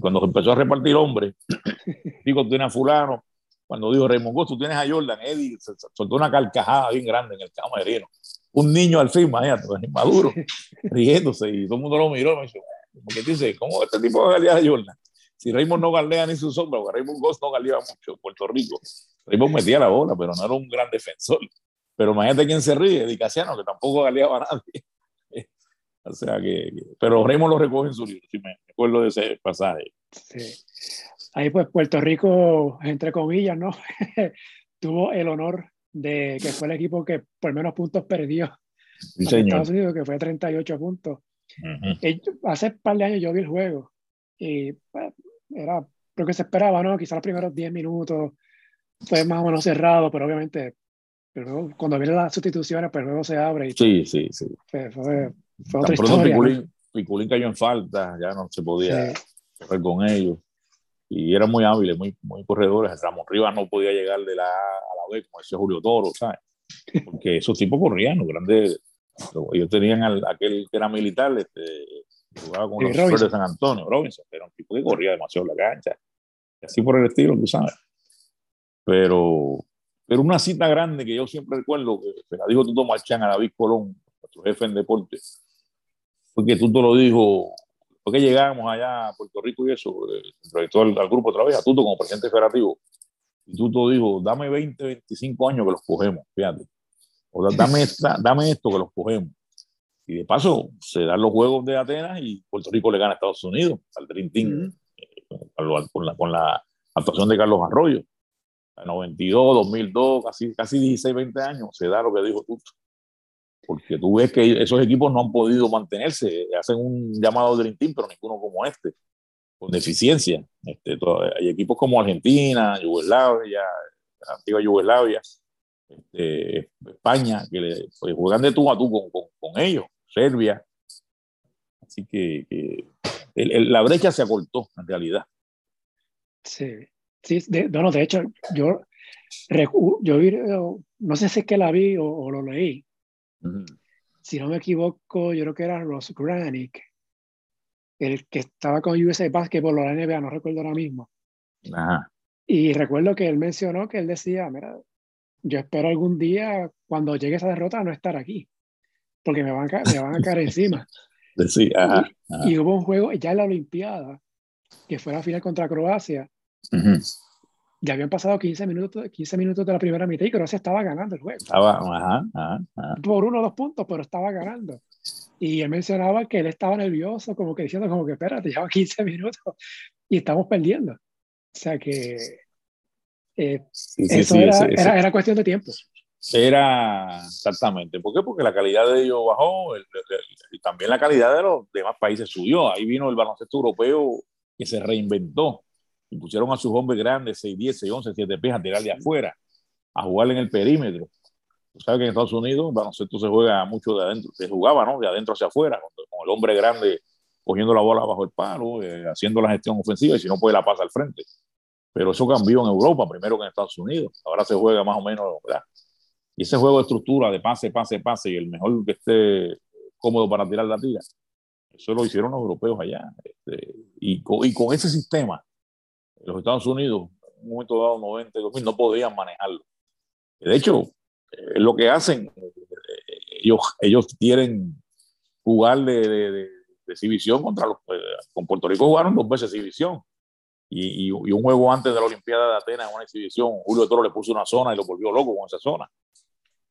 cuando empezó a repartir hombres, digo, tú tienes a fulano, cuando dijo Raymond Goss, tú tienes a Jordan, Eddie soltó una carcajada bien grande en el camerino. Un niño al fin, imagínate, maduro, riéndose, y todo el mundo lo miró, me dice, porque dice, ¿cómo este tipo va a a Jordan? Si Raymond no galea ni su sombra, porque Raymond Goss no galeaba mucho en Puerto Rico. Raymond metía la bola, pero no era un gran defensor. Pero imagínate quién se ríe, Di Casiano, que tampoco galeaba a nadie. o sea que, pero Raymond lo recoge en su libro, si me acuerdo de ese pasaje. Sí. Ahí pues Puerto Rico, entre comillas, ¿no? Tuvo el honor de que fue el equipo que por menos puntos perdió. Sí, Estados Unidos, que fue 38 puntos. Hace un par de años yo vi el juego y pues, era lo que se esperaba, ¿no? Quizás los primeros 10 minutos fue más o menos cerrado, pero obviamente pero cuando vienen las sustituciones, pues luego se abre. Y sí, sí, sí. Fue, fue, otra historia. Piculín, cayó en falta, ya no se podía correr con ellos. Y eran muy hábiles, muy, muy corredores. Ramos Rivas no podía llegar de la A a la B, como decía Julio Toro, ¿sabes? Porque esos tipos corrían, los grandes. Ellos tenían al, aquel que era militar, este, jugaba con los Robinson. de San Antonio, Robinson, era un tipo que corría demasiado la cancha. Y así por el estilo, tú sabes. Pero pero una cita grande que yo siempre recuerdo, que se la dijo Tuto Marchán a David Colón, nuestro jefe en deporte, fue que Tuto lo dijo, porque llegamos allá a Puerto Rico y eso, entrevistó al, al, grupo otra vez, a Tuto como presidente federativo, y Tuto dijo, dame 20, 25 años que los cogemos, fíjate. O dame, esta, dame esto que los cogemos. Y de paso, se dan los Juegos de Atenas y Puerto Rico le gana a Estados Unidos, al Dream Team, eh, con, la, con la actuación de Carlos Arroyo. 92, 2002, casi, casi 16, 20 años, se da lo que dijo tú. Porque tú ves que esos equipos no han podido mantenerse, hacen un llamado Dream Team, pero ninguno como este, con deficiencia. Este, hay equipos como Argentina, Yugoslavia, antigua Yugoslavia, este, España, que le, pues, juegan de tú a tú con, con, con ellos, Serbia. Así que, que el, la brecha se acortó en realidad. Sí, Sí, de, bueno, de hecho, yo, yo no sé si es que la vi o, lo leí. Si no me equivoco, yo creo que era Ross Granick, el que estaba con USA Basketball o la NBA, no recuerdo ahora mismo. Y recuerdo que él mencionó que él decía, mira, yo espero algún día cuando llegue esa derrota no estar aquí, porque me van a, me van a caer encima. Sí, Y, hubo un juego ya en la Olimpiada, que fue la final contra Croacia, ya habían pasado 15 minutos, 15 minutos de la primera mitad y Croacia estaba ganando el juego. Estaba, ajá, Por uno o dos puntos, pero estaba ganando. Y él mencionaba que él estaba nervioso, como que diciendo, como que espérate, lleva 15 minutos y estamos perdiendo. O sea que. Eh, eso era, era, era, cuestión de tiempo. Era exactamente. ¿Por qué? Porque la calidad de ellos bajó y también la calidad de los demás países subió. Ahí vino el baloncesto europeo que se reinventó y pusieron a sus hombres grandes, 6, 10, 6, 11, 7 pies a tirar de afuera, a jugar en el perímetro. Tú sabes que en Estados Unidos el baloncesto se juega mucho de adentro, se jugaba, ¿no? De adentro hacia afuera, con, el hombre grande cogiendo la bola bajo el palo, eh, haciendo la gestión ofensiva y si no puede la pasa al frente. Pero eso cambió en Europa, primero que en Estados Unidos. Ahora se juega más o menos, ¿verdad? Y ese juego de estructura de pase, pase, pase y el mejor que esté cómodo para tirar la tira, eso lo hicieron los europeos allá. Este, y, con, y, con, ese sistema, los Estados Unidos, en un momento dado, 90, 2000, no podían manejarlo. De hecho, es lo que hacen. Ellos, ellos quieren jugar de, de, de, exhibición contra los. Eh, con Puerto Rico jugaron dos veces exhibición. Y, y, y, un juego antes de la Olimpiada de Atenas, en una exhibición, Julio Toro le puso una zona y lo volvió loco con esa zona.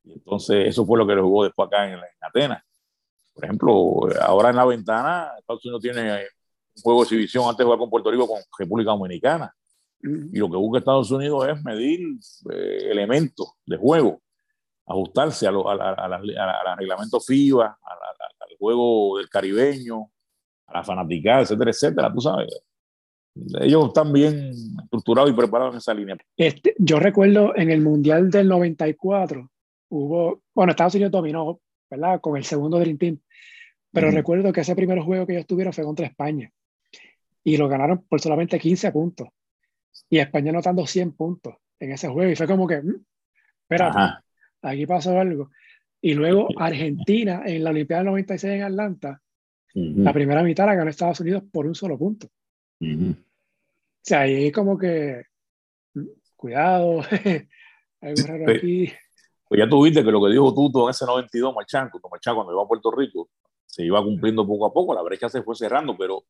Y entonces eso fue lo que le jugó después acá en, Atenas. Por ejemplo, ahora en la ventana, Estados Unidos tiene un juego de exhibición antes de jugar con Puerto Rico con República Dominicana. Y lo que busca Estados Unidos es medir eh, elementos de juego, ajustarse a, lo, a, a, a reglamento FIBA, al juego del caribeño, a la fanaticada, etcétera, etcétera. Tú sabes, ellos están bien estructurados y preparados en esa línea. Este, yo recuerdo en el Mundial del 94, hubo, bueno, Estados Unidos dominó, ¿verdad? Con el segundo Dream Team. Pero recuerdo que ese primer juego que ellos tuvieron fue contra España. Y lo ganaron por solamente 15 puntos. Y España anotando 100 puntos en ese juego. Y fue como que, mm, espera, aquí pasó algo. Y luego Argentina en la Olimpiada del 96 en Atlanta, la primera mitad la ganó Estados Unidos por un solo punto. O sea, ahí como que, mm, cuidado, algo raro aquí. Pues ya tuviste que lo que dijo Tuto en ese 92, Machanco, Machanco cuando iba a Puerto Rico, se iba cumpliendo poco a poco, la brecha se fue cerrando, pero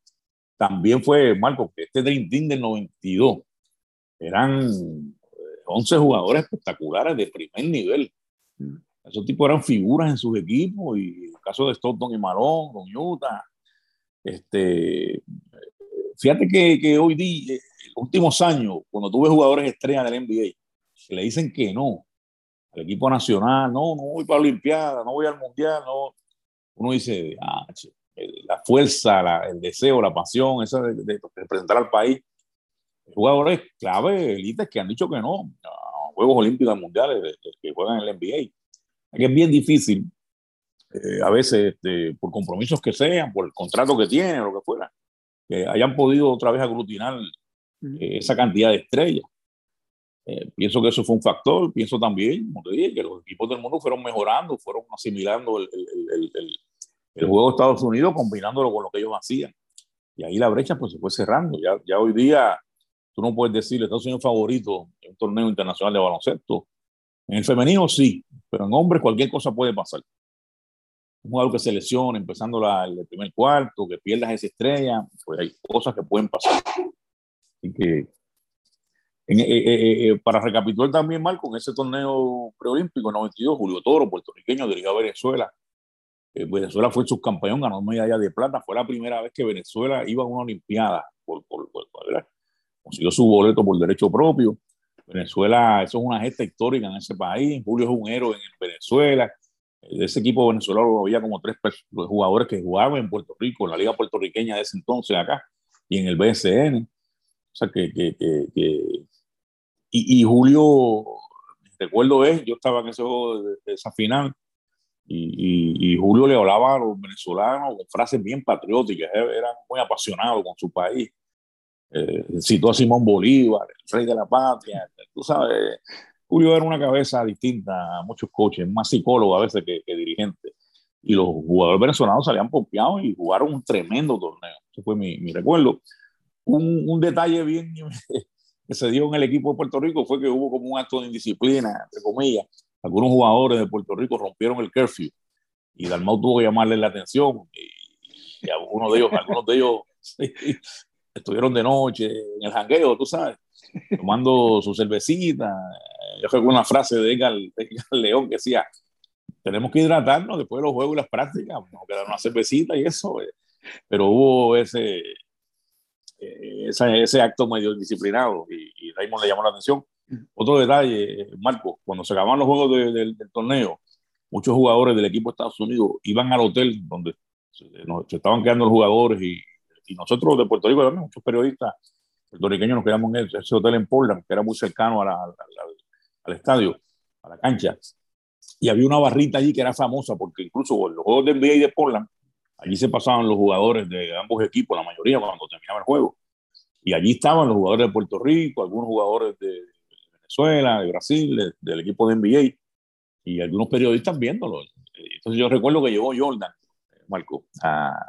también fue, Marco, que este Dream Team del 92 eran 11 jugadores espectaculares de primer nivel. Esos tipos eran figuras en sus equipos, y el caso de Stockton y Malone, con Utah. Este, fíjate que, que hoy día, en los últimos años, cuando tuve jugadores estrellas del NBA, le dicen que no, al equipo nacional, no, no voy para la Olimpiada, no voy al Mundial, no. Uno dice, ah, la fuerza, el deseo, la pasión, esa de, representar al país. Jugadores clave, élites que han dicho que no, a Juegos Olímpicos Mundiales que juegan en el NBA. que es bien difícil, eh, a veces este, por compromisos que sean, por el contrato que tienen, lo que fuera, que hayan podido otra vez aglutinar eh, esa cantidad de estrellas. Eh, pienso que eso fue un factor. Pienso también, como te dije, que los equipos del mundo fueron mejorando, fueron asimilando el, el, el, el, juego de Estados Unidos, combinándolo con lo que ellos hacían. Y ahí la brecha pues se fue cerrando. Ya, ya hoy día tú no puedes decir Estados Unidos favorito en un torneo internacional de baloncesto. En el femenino sí, pero en hombres cualquier cosa puede pasar. Un jugador que se lesiona empezando la, el primer cuarto, que pierdas esa estrella, pues hay cosas que pueden pasar. Así que en, eh, eh, eh, para recapitular también, mal con ese torneo preolímpico 92, Julio Toro, puertorriqueño, dirigió a Venezuela. Venezuela fue subcampeón, ganó medalla de plata. Fue la primera vez que Venezuela iba a una Olimpiada. Por, por, consiguió su boleto por derecho propio. Venezuela, eso es una gesta histórica en ese país. Julio es un héroe en Venezuela. De ese equipo venezolano había como tres jugadores que jugaban en Puerto Rico, en la Liga Puertorriqueña de ese entonces acá, y en el BSN. O sea, que, que, que, y, Julio, recuerdo es, yo estaba en ese juego de, esa final, y, Julio le hablaba a los venezolanos con frases bien patrióticas, era muy apasionado con su país. Eh, citó a Simón Bolívar, el rey de la patria. Tú sabes, Julio era una cabeza distinta a muchos coaches, más psicólogo a veces que, dirigente. Y los jugadores venezolanos salían pompeados y jugaron un tremendo torneo. Ese fue mi, mi recuerdo. Un, un, detalle bien que se dio en el equipo de Puerto Rico fue que hubo como un acto de indisciplina, entre comillas. Algunos jugadores de Puerto Rico rompieron el curfew y Dalmau tuvo que llamarle la atención y, algunos de ellos, algunos de ellos estuvieron de noche en el jangueo, tú sabes, tomando su cervecita. Yo recuerdo una frase de Edgar, León que decía, tenemos que hidratarnos después de los juegos y las prácticas, vamos a una cervecita y eso. Eh". Pero hubo ese, ese, ese acto medio disciplinado y, y Raymond le llamó la atención. Otro detalle, Marco, cuando se acababan los juegos del torneo, muchos jugadores del equipo de Estados Unidos iban al hotel donde se, estaban quedando los jugadores y, y, nosotros de Puerto Rico también, muchos periodistas puertorriqueños nos quedamos en ese, hotel en Portland, que era muy cercano al estadio, a la cancha. Y había una barrita allí que era famosa porque incluso los juegos de NBA y de Portland, allí se pasaban los jugadores de ambos equipos, la mayoría cuando terminaba el juego. Y allí estaban los jugadores de Puerto Rico, algunos jugadores de Venezuela, de Brasil, del equipo de NBA y algunos periodistas viéndolo. Entonces yo recuerdo que llegó Jordan, Marco,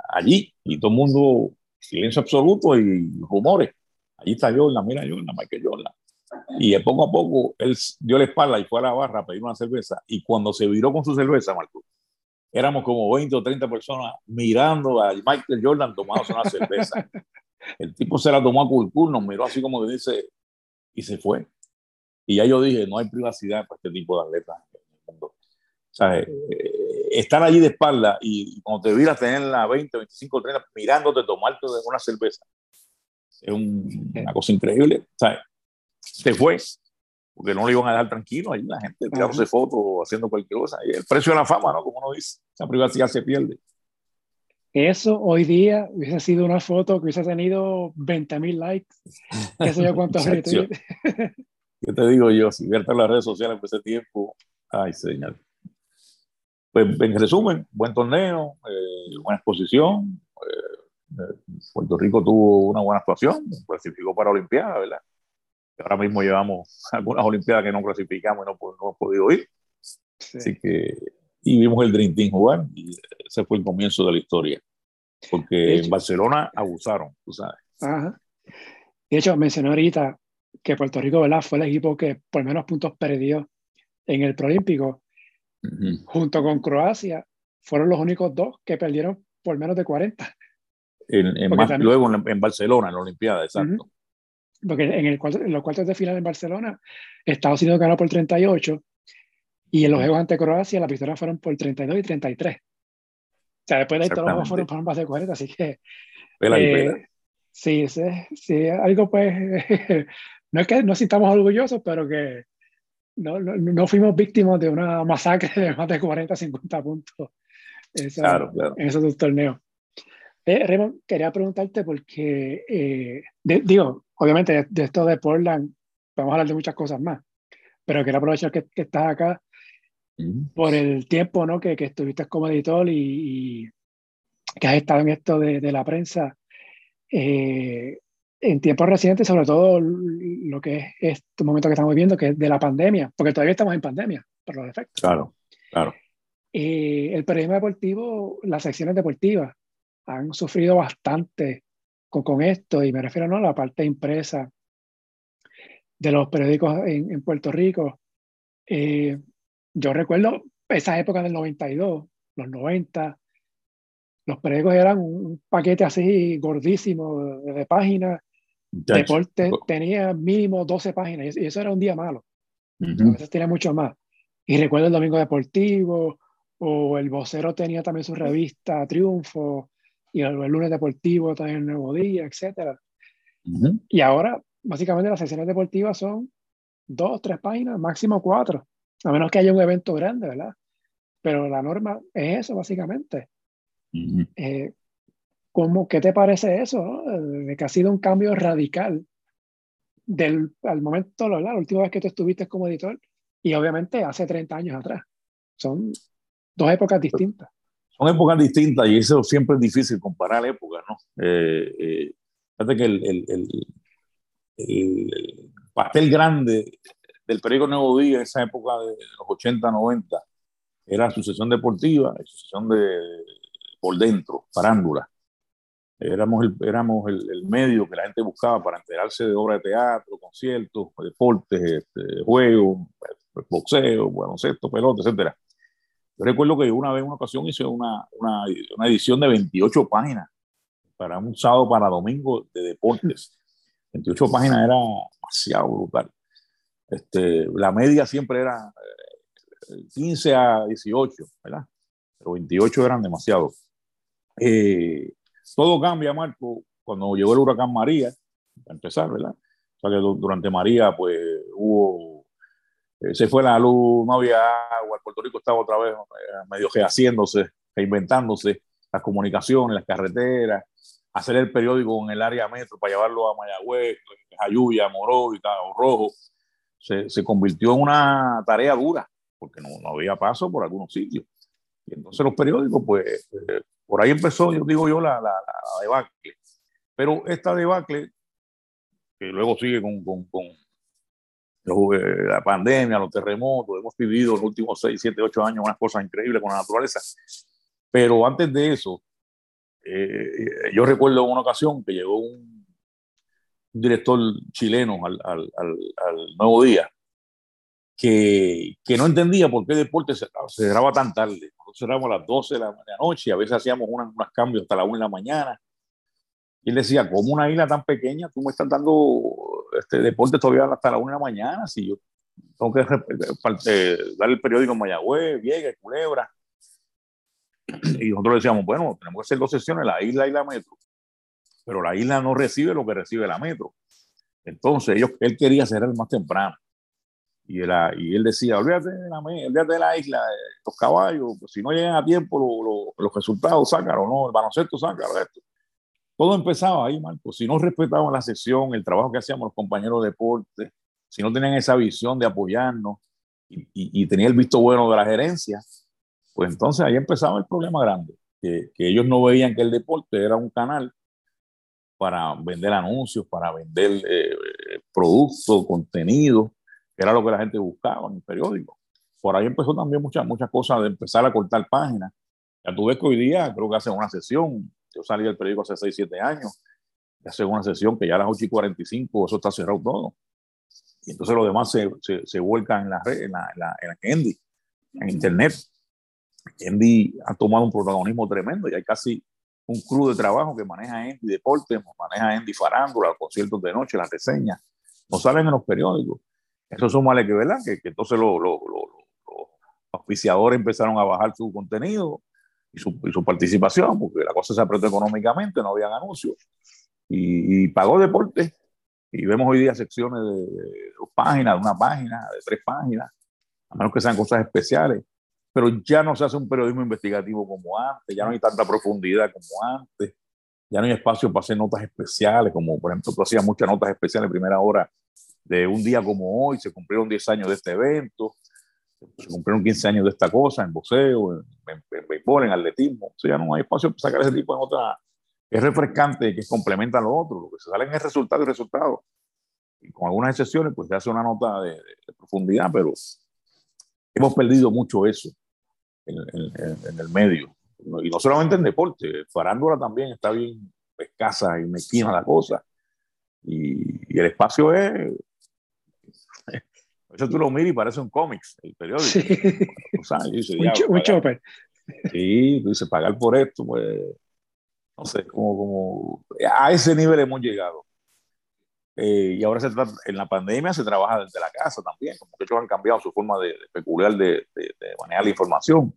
allí y todo el mundo, silencio absoluto y rumores. Allí está Jordan, mira Jordan, Michael Jordan. Y poco a poco él dio la espalda y fue a la barra a pedir una cerveza. Y cuando se viró con su cerveza, Marco, éramos como 20 o 30 personas mirando a Michael Jordan tomándose una cerveza. El tipo se la tomó a Culcur, nos miró así como que dice, y se fue. Y ya yo dije, no hay privacidad para este tipo de atletas sea, eh, estar allí de espalda y cuando te miras tener la 20, 25, 30 mirándote tomarte una cerveza es una cosa increíble. Se fue porque no le iban a dejar tranquilo ahí la gente tirándose fotos haciendo cualquier cosa. Y el precio de la fama, ¿no? Como uno dice, esa privacidad se pierde. Eso hoy día hubiese sido una foto que hubiese tenido 20 mil likes. Eso yo cuántos ¿Qué te digo yo? Si verte en las redes sociales por ese tiempo, Ay, señor. Pues en resumen, buen torneo, eh, buena exposición. Eh, eh, Puerto Rico tuvo una buena actuación, clasificó para Olimpiada, ¿verdad? Ahora mismo llevamos algunas Olimpiadas que no clasificamos y no, hemos podido ir. Así que, y vimos el Dream Team jugar y ese fue el comienzo de la historia. Porque en Barcelona abusaron, tú sabes. Ajá. De hecho, mencioné ahorita que Puerto Rico, ¿verdad? Fue el equipo que por menos puntos perdió en el Proolímpico, junto con Croacia, fueron los únicos dos que perdieron por menos de 40. En, luego en, Barcelona, en la Olimpiada, exacto. Porque en, el, los cuartos de final en Barcelona, Estados Unidos ganó por 38 y en los juegos ante Croacia las victorias fueron por 32 y 33. O sea, después de ahí todos los fueron por más de 40, así que... Eh, sí, sí, sí, algo pues... no es que nos sintamos orgullosos, pero que no, no, no, fuimos víctimas de una masacre de más de 40, 50 puntos claro, claro. en esos dos torneos. Eh, Raymond, quería preguntarte porque, eh, digo, obviamente de, esto de Portland vamos a hablar de muchas cosas más, pero quiero aprovechar que, que estás acá por el tiempo ¿no? que, que estuviste como editor y, y, que has estado en esto de, de la prensa. Eh, en tiempos recientes, sobre todo lo que es este momento que estamos viviendo, que es de la pandemia, porque todavía estamos en pandemia, por los efectos. Claro, claro. Eh, el periodismo deportivo, las secciones deportivas han sufrido bastante con, con, esto, y me refiero ¿no? a la parte impresa de los periódicos en, en Puerto Rico. Eh, yo recuerdo esa época del 92, los 90, los periódicos eran un paquete así gordísimo de, páginas. Deporte tenía mínimo 12 páginas y eso era un día malo. A veces tenía mucho más. Y recuerdo el Domingo Deportivo o el Vocero tenía también su revista Triunfo y el, Lunes Deportivo también el Nuevo Día, etc. Y ahora, básicamente, las sesiones deportivas son dos, tres páginas, máximo cuatro, a menos que haya un evento grande, ¿verdad? Pero la norma es eso, básicamente. Eh, ¿cómo, ¿Qué te parece eso? De que ha sido un cambio radical del al momento, la última vez que tú estuviste como editor y obviamente hace 30 años atrás. Son dos épocas distintas. Son épocas distintas y eso siempre es difícil comparar épocas, ¿no? Eh, eh, fíjate que el, el, el, el, pastel grande del periódico Nuevo Día en esa época de los 80, 90 era sucesión deportiva, sucesión de por dentro, parándula. Éramos, el, éramos el, medio que la gente buscaba para enterarse de obras de teatro, conciertos, deportes, este, juegos, boxeo, baloncesto, pelota, etc. Yo recuerdo que una vez, una ocasión, hice una, una, una, edición de 28 páginas para un sábado para domingo de deportes. 28 páginas era demasiado brutal. Este, la media siempre era 15 eh, a 18, ¿verdad? Pero 28 eran demasiados. Eh, todo cambia, Marco, cuando llegó el huracán María, para empezar, ¿verdad? O sea que durante María, pues hubo, se fue la luz, no había agua, Puerto Rico estaba otra vez medio rehaciéndose, reinventándose, las comunicaciones, las carreteras, hacer el periódico en el área metro para llevarlo a Mayagüez, Jayuya, Morovi, Cabo Rojo, se, se, convirtió en una tarea dura, porque no, no, había paso por algunos sitios. Y entonces los periódicos, pues, eh, por ahí empezó, yo digo yo, la, la, la, debacle. Pero esta debacle, que luego sigue con, con, con eh, la pandemia, los terremotos, hemos vivido en los últimos 6, 7, 8 años unas cosas increíbles con la naturaleza. Pero antes de eso, eh, yo recuerdo una ocasión que llegó un, director chileno al, al, al, al, Nuevo Día que, que, no entendía por qué deporte se, cerraba tan tarde. Nosotros cerramos a las 12 de la, noche, a veces hacíamos unos, cambios hasta la 1 de la mañana. Y él decía, ¿cómo una isla tan pequeña tú me estás dando este deporte todavía hasta la 1 de la mañana? Si yo tengo que dar el periódico en Mayagüez, Vieques, Culebra. Y nosotros decíamos, bueno, tenemos que hacer dos sesiones, la isla y la metro. Pero la isla no recibe lo que recibe la metro. Entonces, ellos, él quería cerrar más temprano. Y él, y él decía, olvídate de, la, olvídate de la isla, los caballos, pues si no llegan a tiempo lo, los resultados, sácalo, no, el baloncesto, sácalo, esto. Todo empezaba ahí, Marco. Si no respetaban la sesión, el trabajo que hacíamos los compañeros de deporte, si no tenían esa visión de apoyarnos y, y, tenía el visto bueno de la gerencia, pues entonces ahí empezaba el problema grande, que, que, ellos no veían que el deporte era un canal para vender anuncios, para vender eh, productos, contenido, que era lo que la gente buscaba en el periódico. Por ahí empezó también muchas, muchas cosas de empezar a cortar páginas. Ya tú ves que hoy día, creo que hacen una sesión, yo salí del periódico hace 6, 7 años, y hacen una sesión que ya a las 8 y 45 eso está cerrado todo. Y entonces los demás se, se, se vuelcan en la red, en la, en la, en la Candy, en Internet. Andy ha tomado un protagonismo tremendo y hay casi un crew de trabajo que maneja Andy Deportes, maneja Andy Farándula, los conciertos de noche, las reseñas, no salen en los periódicos. Eso súmale que, ¿verdad? Que, que entonces los lo, lo, lo, auspiciadores empezaron a bajar su contenido y su, y su, participación, porque la cosa se apretó económicamente, no habían anuncios. Y, y pagó deporte. Y vemos hoy día secciones de, de dos páginas, de una página, de tres páginas, a menos que sean cosas especiales pero ya no se hace un periodismo investigativo como antes, ya no hay tanta profundidad como antes, ya no hay espacio para hacer notas especiales, como por ejemplo tú hacías muchas notas especiales en primera hora de un día como hoy, se cumplieron 10 años de este evento, se cumplieron 15 años de esta cosa, en boxeo, en, en, en béisbol, en atletismo, o sea, ya no hay espacio para sacar ese tipo de notas, es refrescante, que complementa lo otro, lo que se sale es resultado y resultado. Y con algunas excepciones, pues se hace una nota de, de, profundidad, pero hemos perdido mucho eso en, en, en, el medio. Y no solamente en deporte, farándula también está bien escasa y mezquina la cosa. Y, y el espacio es. Eso tú lo miras y parece un cómics, el periódico. Sí. O sea, dice, un, un chopper. Sí, tú dices, pagar por esto, pues. No sé, como, como. A ese nivel hemos llegado. Eh, y ahora se trata, en la pandemia se trabaja desde la casa también, como que ellos han cambiado su forma de, de peculiar de, de, de, manejar la información.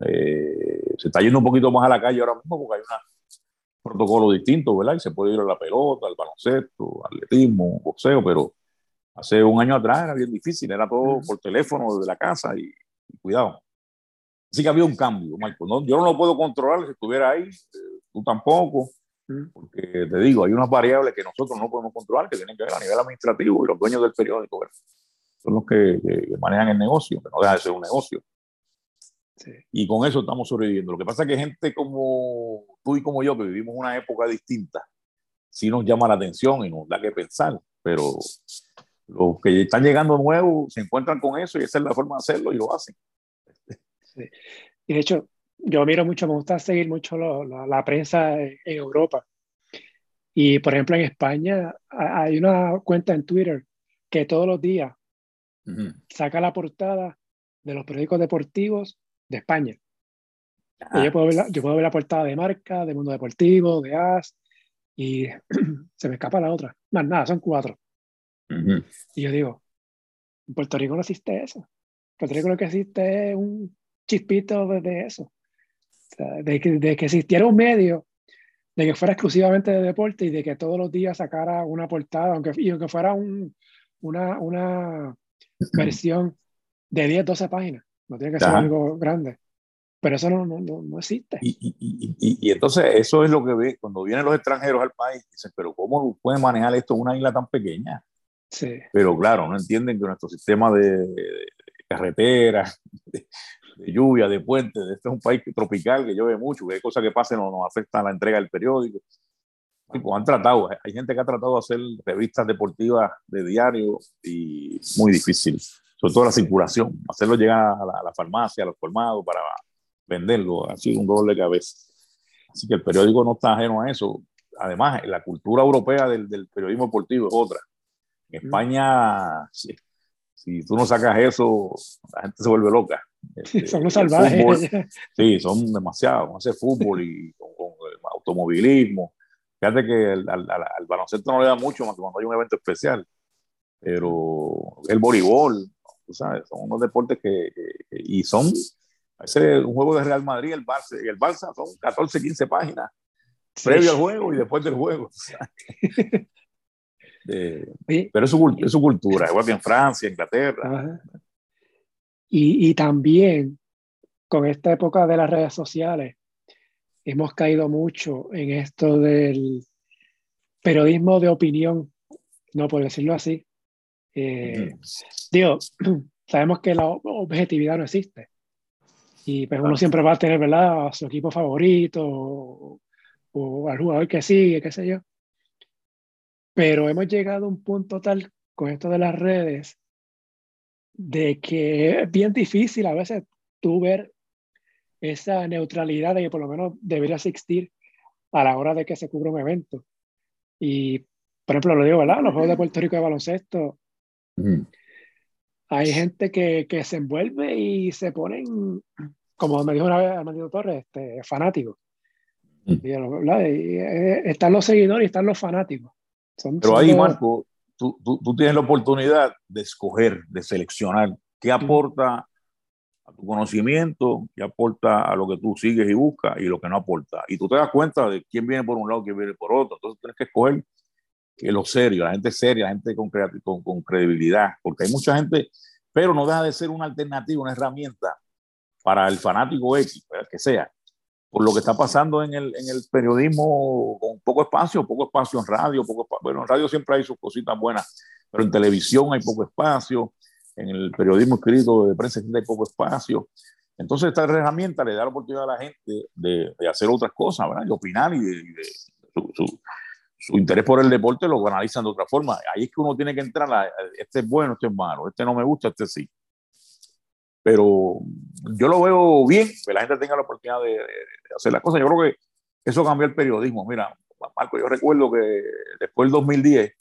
Eh, se está yendo un poquito más a la calle ahora mismo porque hay un protocolo distinto, ¿verdad? Y se puede ir a la pelota, al baloncesto, atletismo, boxeo, pero hace un año atrás era bien difícil, era todo por teléfono desde la casa y, y cuidado. Así que había un cambio, Michael. ¿no? Yo no lo puedo controlar si estuviera ahí, eh, tú tampoco porque te digo, hay unas variables que nosotros no podemos controlar, que tienen que ver a nivel administrativo y los dueños del periódico ¿verdad? son los que, que, manejan el negocio, que no deja de ser un negocio. Sí. Y con eso estamos sobreviviendo. Lo que pasa es que gente como tú y como yo, que vivimos una época distinta, sí nos llama la atención y nos da que pensar, pero los que están llegando nuevos se encuentran con eso y esa es la forma de hacerlo y lo hacen. Sí. Y de hecho, yo miro mucho, me gusta seguir mucho lo, la, la, prensa en, en, Europa. Y por ejemplo, en España hay una cuenta en Twitter que todos los días uh -huh. saca la portada de los periódicos deportivos de España. Ah. Yo, puedo ver la, yo puedo ver la portada de Marca, de Mundo Deportivo, de AS, y se me escapa la otra. Más nada, son cuatro. Uh -huh. Y yo digo, en Puerto Rico no existe eso. En Puerto Rico lo que existe es un chispito de eso de que, de que existiera un medio, de que fuera exclusivamente de deporte y de que todos los días sacara una portada, aunque, y aunque fuera un, una, una versión de 10, 12 páginas. No tiene que ser algo grande. Pero eso no, no, no existe. Y, y, y, y, entonces eso es lo que ve cuando vienen los extranjeros al país. Dicen, pero ¿cómo pueden manejar esto en una isla tan pequeña? Sí. Pero claro, no entienden que nuestro sistema de, de carreteras, de, lluvia, de puentes, este es un país tropical que llueve mucho, que hay cosas que pasen no nos afectan la entrega del periódico. Pues han tratado, hay gente que ha tratado de hacer revistas deportivas de diario y muy difícil, sobre todo la circulación, hacerlo llegar a la, a la farmacia, a los colmados para venderlo, ha sido un de cabeza. Así que el periódico no está ajeno a eso. Además, la cultura europea del, del periodismo deportivo es otra. En España, si, si, tú no sacas eso, la gente se vuelve loca. Este, son los salvajes. Fútbol, sí, son demasiados. Hace fútbol y con, con automovilismo. Fíjate que al, al, al, baloncesto no le da mucho más que cuando hay un evento especial. Pero el voleibol, tú sabes, son unos deportes que, que y son ese es un juego de Real Madrid, el Barça, el Barça son 14, 15 páginas previo al juego y después del juego. pero es su, es su, cultura, igual que en Francia, Inglaterra. Y, y, también con esta época de las redes sociales, hemos caído mucho en esto del periodismo de opinión, no por decirlo así. Eh, Digo, sabemos que la objetividad no existe. Y pues uno siempre va a tener, ¿verdad?, a su equipo favorito o, al jugador que sigue, qué sé yo. Pero hemos llegado a un punto tal con esto de las redes de que es bien difícil a veces tú ver esa neutralidad de que por lo menos debería existir a la hora de que se cubra un evento. Y, por ejemplo, lo digo, ¿verdad? Los Juegos de Puerto Rico de baloncesto, hay gente que, que, se envuelve y se ponen, como me dijo una vez Armando Torres, este, fanáticos. Mm. Y, eh, están los seguidores y están los fanáticos. Son, Pero ahí, Marco, tú, tú, tú, tienes la oportunidad de escoger, de seleccionar qué aporta a tu conocimiento, qué aporta a lo que tú sigues y buscas y lo que no aporta. Y tú te das cuenta de quién viene por un lado, quién viene por otro. Entonces tienes que escoger que lo serio, la gente seria, la gente con, con, con, credibilidad, porque hay mucha gente, pero no deja de ser una alternativa, una herramienta para el fanático X, que sea, por lo que está pasando en el, periodismo con poco espacio, poco espacio en radio, poco bueno, en radio siempre hay sus cositas buenas, pero en televisión hay poco espacio, en el periodismo escrito de prensa hay poco espacio. Entonces esta herramienta le da la oportunidad a la gente de, hacer otras cosas, ¿verdad? de opinar y de, su, su, su interés por el deporte lo analizan de otra forma. Ahí es que uno tiene que entrar, este es bueno, este es malo, este no me gusta, este sí. Pero yo lo veo bien, que la gente tenga la oportunidad de, de hacer las cosas. Yo creo que eso cambió el periodismo. Mira, Marco, yo recuerdo que después del 2010 eh,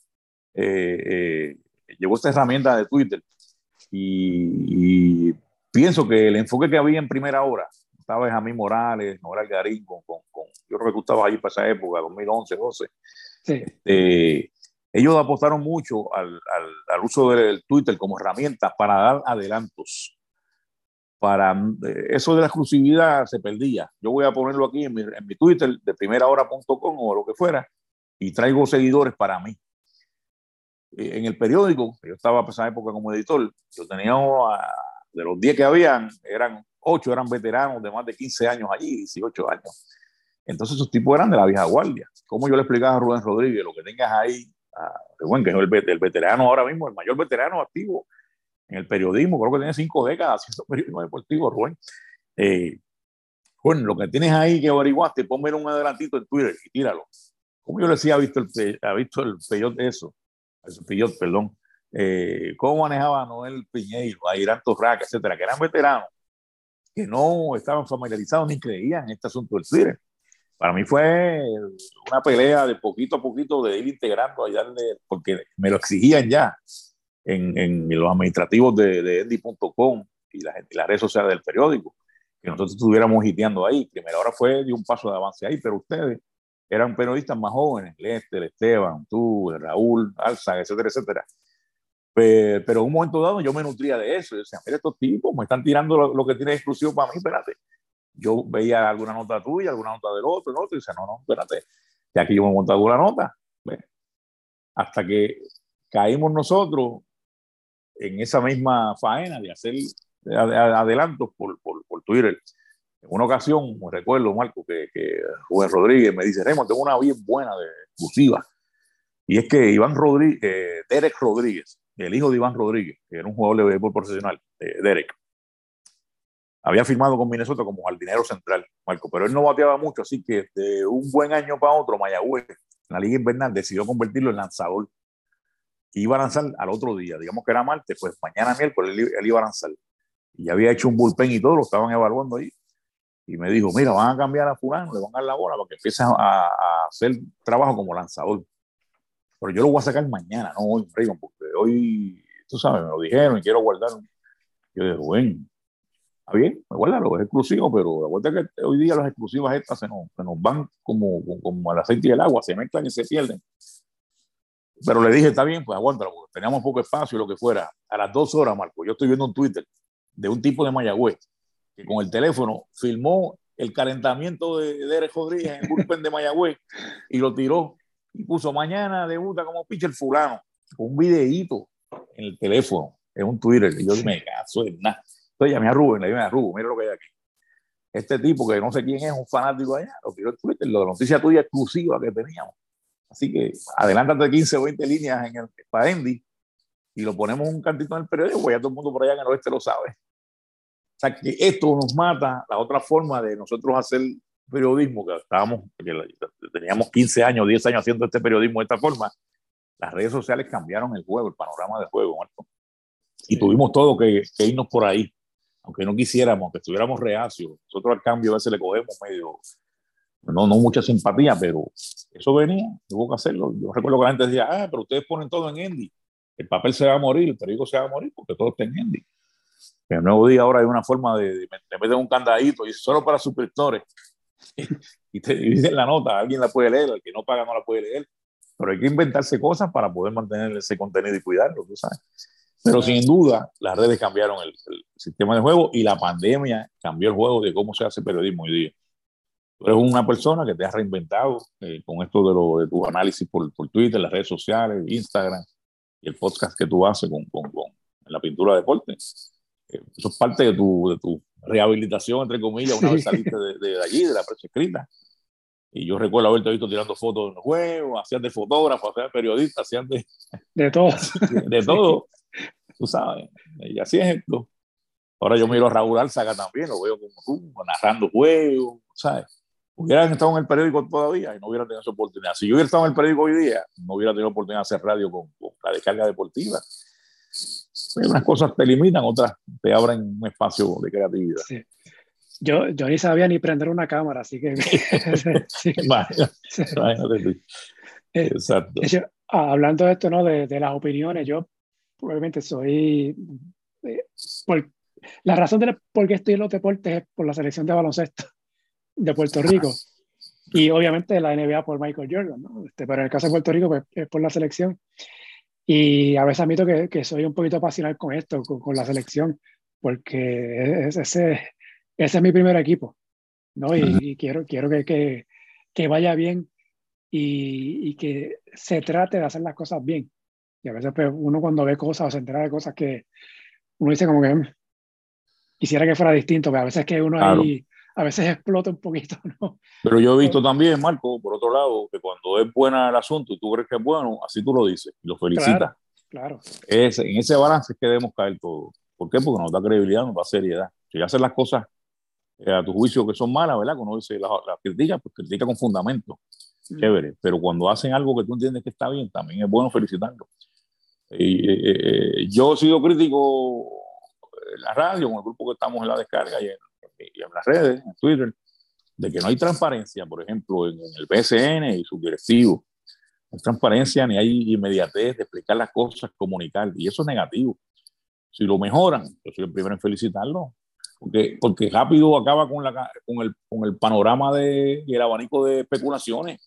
eh, llegó esta herramienta de Twitter y, y, pienso que el enfoque que había en primera hora, estaba Jamín Morales, Noel Garín, con, con, con, yo creo que tú estabas ahí para esa época, 2011, 12, Sí. Eh, ellos apostaron mucho al, al, al, uso del Twitter como herramienta para dar adelantos. Para eh, eso de la exclusividad se perdía. Yo voy a ponerlo aquí en mi, en mi Twitter de primerahora.com o lo que fuera y traigo seguidores para mí. Eh, en el periódico, yo estaba en esa época como editor, yo tenía de los 10 que habían, eran 8 eran veteranos de más de 15 años allí, 18 años entonces esos tipos eran de la vieja guardia. Como yo le explicaba a Rubén Rodríguez, lo que tengas ahí, a Rubén, que es el, el, veterano ahora mismo, el mayor veterano activo en el periodismo, creo que tiene cinco décadas haciendo periodismo deportivo, Rubén. Eh, lo que tienes ahí que averiguaste, ponme un adelantito en Twitter y tíralo. Como yo le decía, ha visto el, ha visto el peyot eso, el peyot, perdón, eh, cómo manejaba Noel Piñeiro, a Irán Torraca, etcétera, que eran veteranos, que no estaban familiarizados ni creían en este asunto del Twitter. Para mí fue una pelea de poquito a poquito de ir integrando, allá porque me lo exigían ya en, en los administrativos de, de Endy.com y las, las redes sociales del periódico, que nosotros estuviéramos hiteando ahí. Primero ahora fue de un paso de avance ahí, pero ustedes eran periodistas más jóvenes, Lester, Esteban, tú, Raúl, Alza, etcétera, etcétera. Pero, en un momento dado yo me nutría de eso. Yo decía, mira, estos tipos me están tirando lo, lo que tiene exclusivo para mí, espérate yo veía alguna nota tuya, alguna nota del otro, ¿no? Y dice, no, no, espérate, ya que yo me he montado una nota. Hasta que caímos nosotros en esa misma faena de hacer adelantos por, por, por Twitter. En una ocasión, recuerdo, Marco, que, que Rubén Rodríguez me dice, Remo, tengo una bien buena de exclusiva. Y es que Iván Rodríguez, eh, Derek Rodríguez, el hijo de Iván Rodríguez, que era un jugador de béisbol profesional, eh, Derek, había firmado con Minnesota como jardinero central, Marco, pero él no bateaba mucho, así que de un buen año para otro, Mayagüez, la Liga Invernal, decidió convertirlo en lanzador. Iba a lanzar al otro día, digamos que era martes, pues mañana miércoles él, él iba a lanzar. Y había hecho un bullpen y todo, lo estaban evaluando ahí y me dijo, mira, van a cambiar a fulano, le van a dar la bola para que empiece a, hacer trabajo como lanzador. Pero yo lo voy a sacar mañana, no hoy, porque hoy, tú sabes, me lo dijeron y quiero guardar. Yo dije, bueno, está bien, me guárdalo, es exclusivo, pero la vuelta que hoy día las exclusivas estas se nos, se nos van como, como el aceite y el agua, se mezclan y se pierden. Pero le dije, está bien, pues aguántalo, teníamos poco espacio y lo que fuera. A las dos horas, Marco, yo estoy viendo un Twitter de un tipo de Mayagüez que con el teléfono filmó el calentamiento de Derek Rodríguez en el bullpen de Mayagüez y lo tiró y puso mañana debuta como pitcher fulano un videíto en el teléfono, en un Twitter. Y yo me caso en nada. Entonces llamé a Rubén, le dije a Rubén, mira lo que hay aquí. Este tipo que no sé quién es, un fanático allá, lo tiró en Twitter, la noticia tuya exclusiva que teníamos. Así que adelántate 15 o 20 líneas en el para Andy y lo ponemos un cantito en el periódico, pues ya todo el mundo por allá en el oeste lo sabe sea, que esto nos mata la otra forma de nosotros hacer periodismo, que estábamos, que teníamos 15 años, 10 años haciendo este periodismo de esta forma. Las redes sociales cambiaron el juego, el panorama del juego, Marco. Y tuvimos todo que, irnos por ahí, aunque no quisiéramos, que estuviéramos reacios. Nosotros al cambio a veces le cogemos medio, no, no mucha simpatía, pero eso venía, tuvo que hacerlo. Yo recuerdo que la gente decía, ah, pero ustedes ponen todo en Endy. El papel se va a morir, el periódico se va a morir porque todo está en Endy. En el nuevo día ahora hay una forma de, de, meter un candadito y solo para suscriptores. y te dividen la nota, alguien la puede leer, el que no paga no la puede leer. Pero hay que inventarse cosas para poder mantener ese contenido y cuidarlo, tú sabes. Pero sin duda, las redes cambiaron el, sistema de juego y la pandemia cambió el juego de cómo se hace periodismo hoy día. Tú eres una persona que te has reinventado eh, con esto de, lo, de tu análisis por, por, Twitter, las redes sociales, Instagram y el podcast que tú haces con, con, con la pintura de deportes eso es parte de tu, de tu rehabilitación, entre comillas, una vez saliste de, de, allí, de la prensa escrita. Y yo recuerdo haberte visto tirando fotos en los juegos, hacías de fotógrafo, hacías de periodista, hacías de... De todo. De, todo, tú sabes. Y así es esto. Ahora yo miro a Raúl Alzaga también, lo veo como tú, narrando juegos, ¿sabes? Hubieran estado en el periódico todavía y no hubieran tenido esa oportunidad. Si yo hubiera estado en el periódico hoy día, no hubiera tenido oportunidad de hacer radio con, con la descarga deportiva unas cosas te limitan, otras te abren un espacio de creatividad. Yo, yo ni sabía ni prender una cámara, así que... Eh, Exacto. hablando de esto, ¿no? De, de, las opiniones, yo probablemente soy... Eh, por, la razón de por qué estoy en los deportes es por la selección de baloncesto de Puerto Rico. Y obviamente la NBA por Michael Jordan, ¿no? Este, pero en el caso de Puerto Rico, pues, es por la selección. Y a veces admito que, que soy un poquito apasionado con esto, con, con la selección, porque ese, ese es mi primer equipo, ¿no? Y, quiero, quiero que, que, que vaya bien y, y, que se trate de hacer las cosas bien. Y a veces pues, uno cuando ve cosas o se entera de cosas que uno dice como que mm, quisiera que fuera distinto, pero a veces que uno ahí a veces explota un poquito, ¿no? Pero yo he visto también, Marco, por otro lado, que cuando es buena el asunto y tú crees que es bueno, así tú lo dices y lo felicitas. Claro. Es, en ese balance es que debemos caer todo. ¿Por qué? Porque nos da credibilidad, nos da seriedad. Si haces las cosas eh, a tu juicio que son malas, ¿verdad? Cuando dice la, la critica, pues critica con fundamento. Mm. Chévere. Pero cuando hacen algo que tú entiendes que está bien, también es bueno felicitarlo. Y, eh, eh, yo he sido crítico en la radio, con el grupo que estamos en la descarga y en y en las redes, en Twitter, de que no hay transparencia, por ejemplo, en, el BSN y sus directivos. No hay transparencia ni hay inmediatez de explicar las cosas, comunicar, y eso es negativo. Si lo mejoran, yo soy el primero en felicitarlo, porque, porque rápido acaba con, la, con, el, con el panorama de, y el abanico de especulaciones.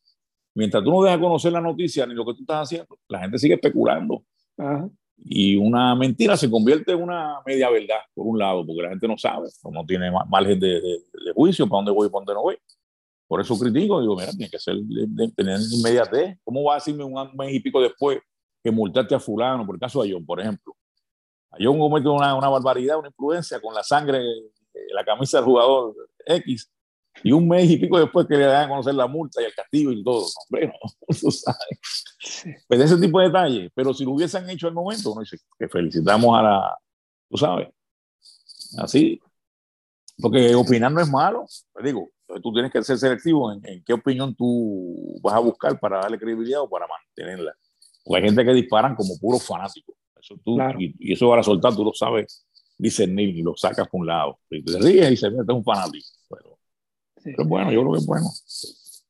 Mientras tú no dejas conocer la noticia ni lo que tú estás haciendo, la gente sigue especulando. Ajá y una mentira se convierte en una media verdad, por un lado, porque la gente no sabe, no tiene margen de, de, juicio para dónde voy y para dónde no voy. Por eso critico, digo, mira, tiene que ser, tener inmediatez. ¿Cómo va a decirme un mes y pico después que multaste a fulano, por el caso de John, por ejemplo? Ayón comete una, una barbaridad, una imprudencia con la sangre, la camisa del jugador X, y un mes y pico después que le dan a conocer la multa y el castigo y todo. Hombre, no, tú sabes. Pues ese tipo de detalles. Pero si lo hubiesen hecho al momento, uno dice que felicitamos a la, tú sabes, así. Porque opinar no es malo. Te digo, tú tienes que ser selectivo en, qué opinión tú vas a buscar para darle credibilidad o para mantenerla. Porque hay gente que disparan como puros fanáticos. Eso tú, y, eso para soltar, tú lo sabes discernir y lo sacas por un lado. Y te ríes y se mete un fanático. Pero, pero, bueno, yo creo que es bueno.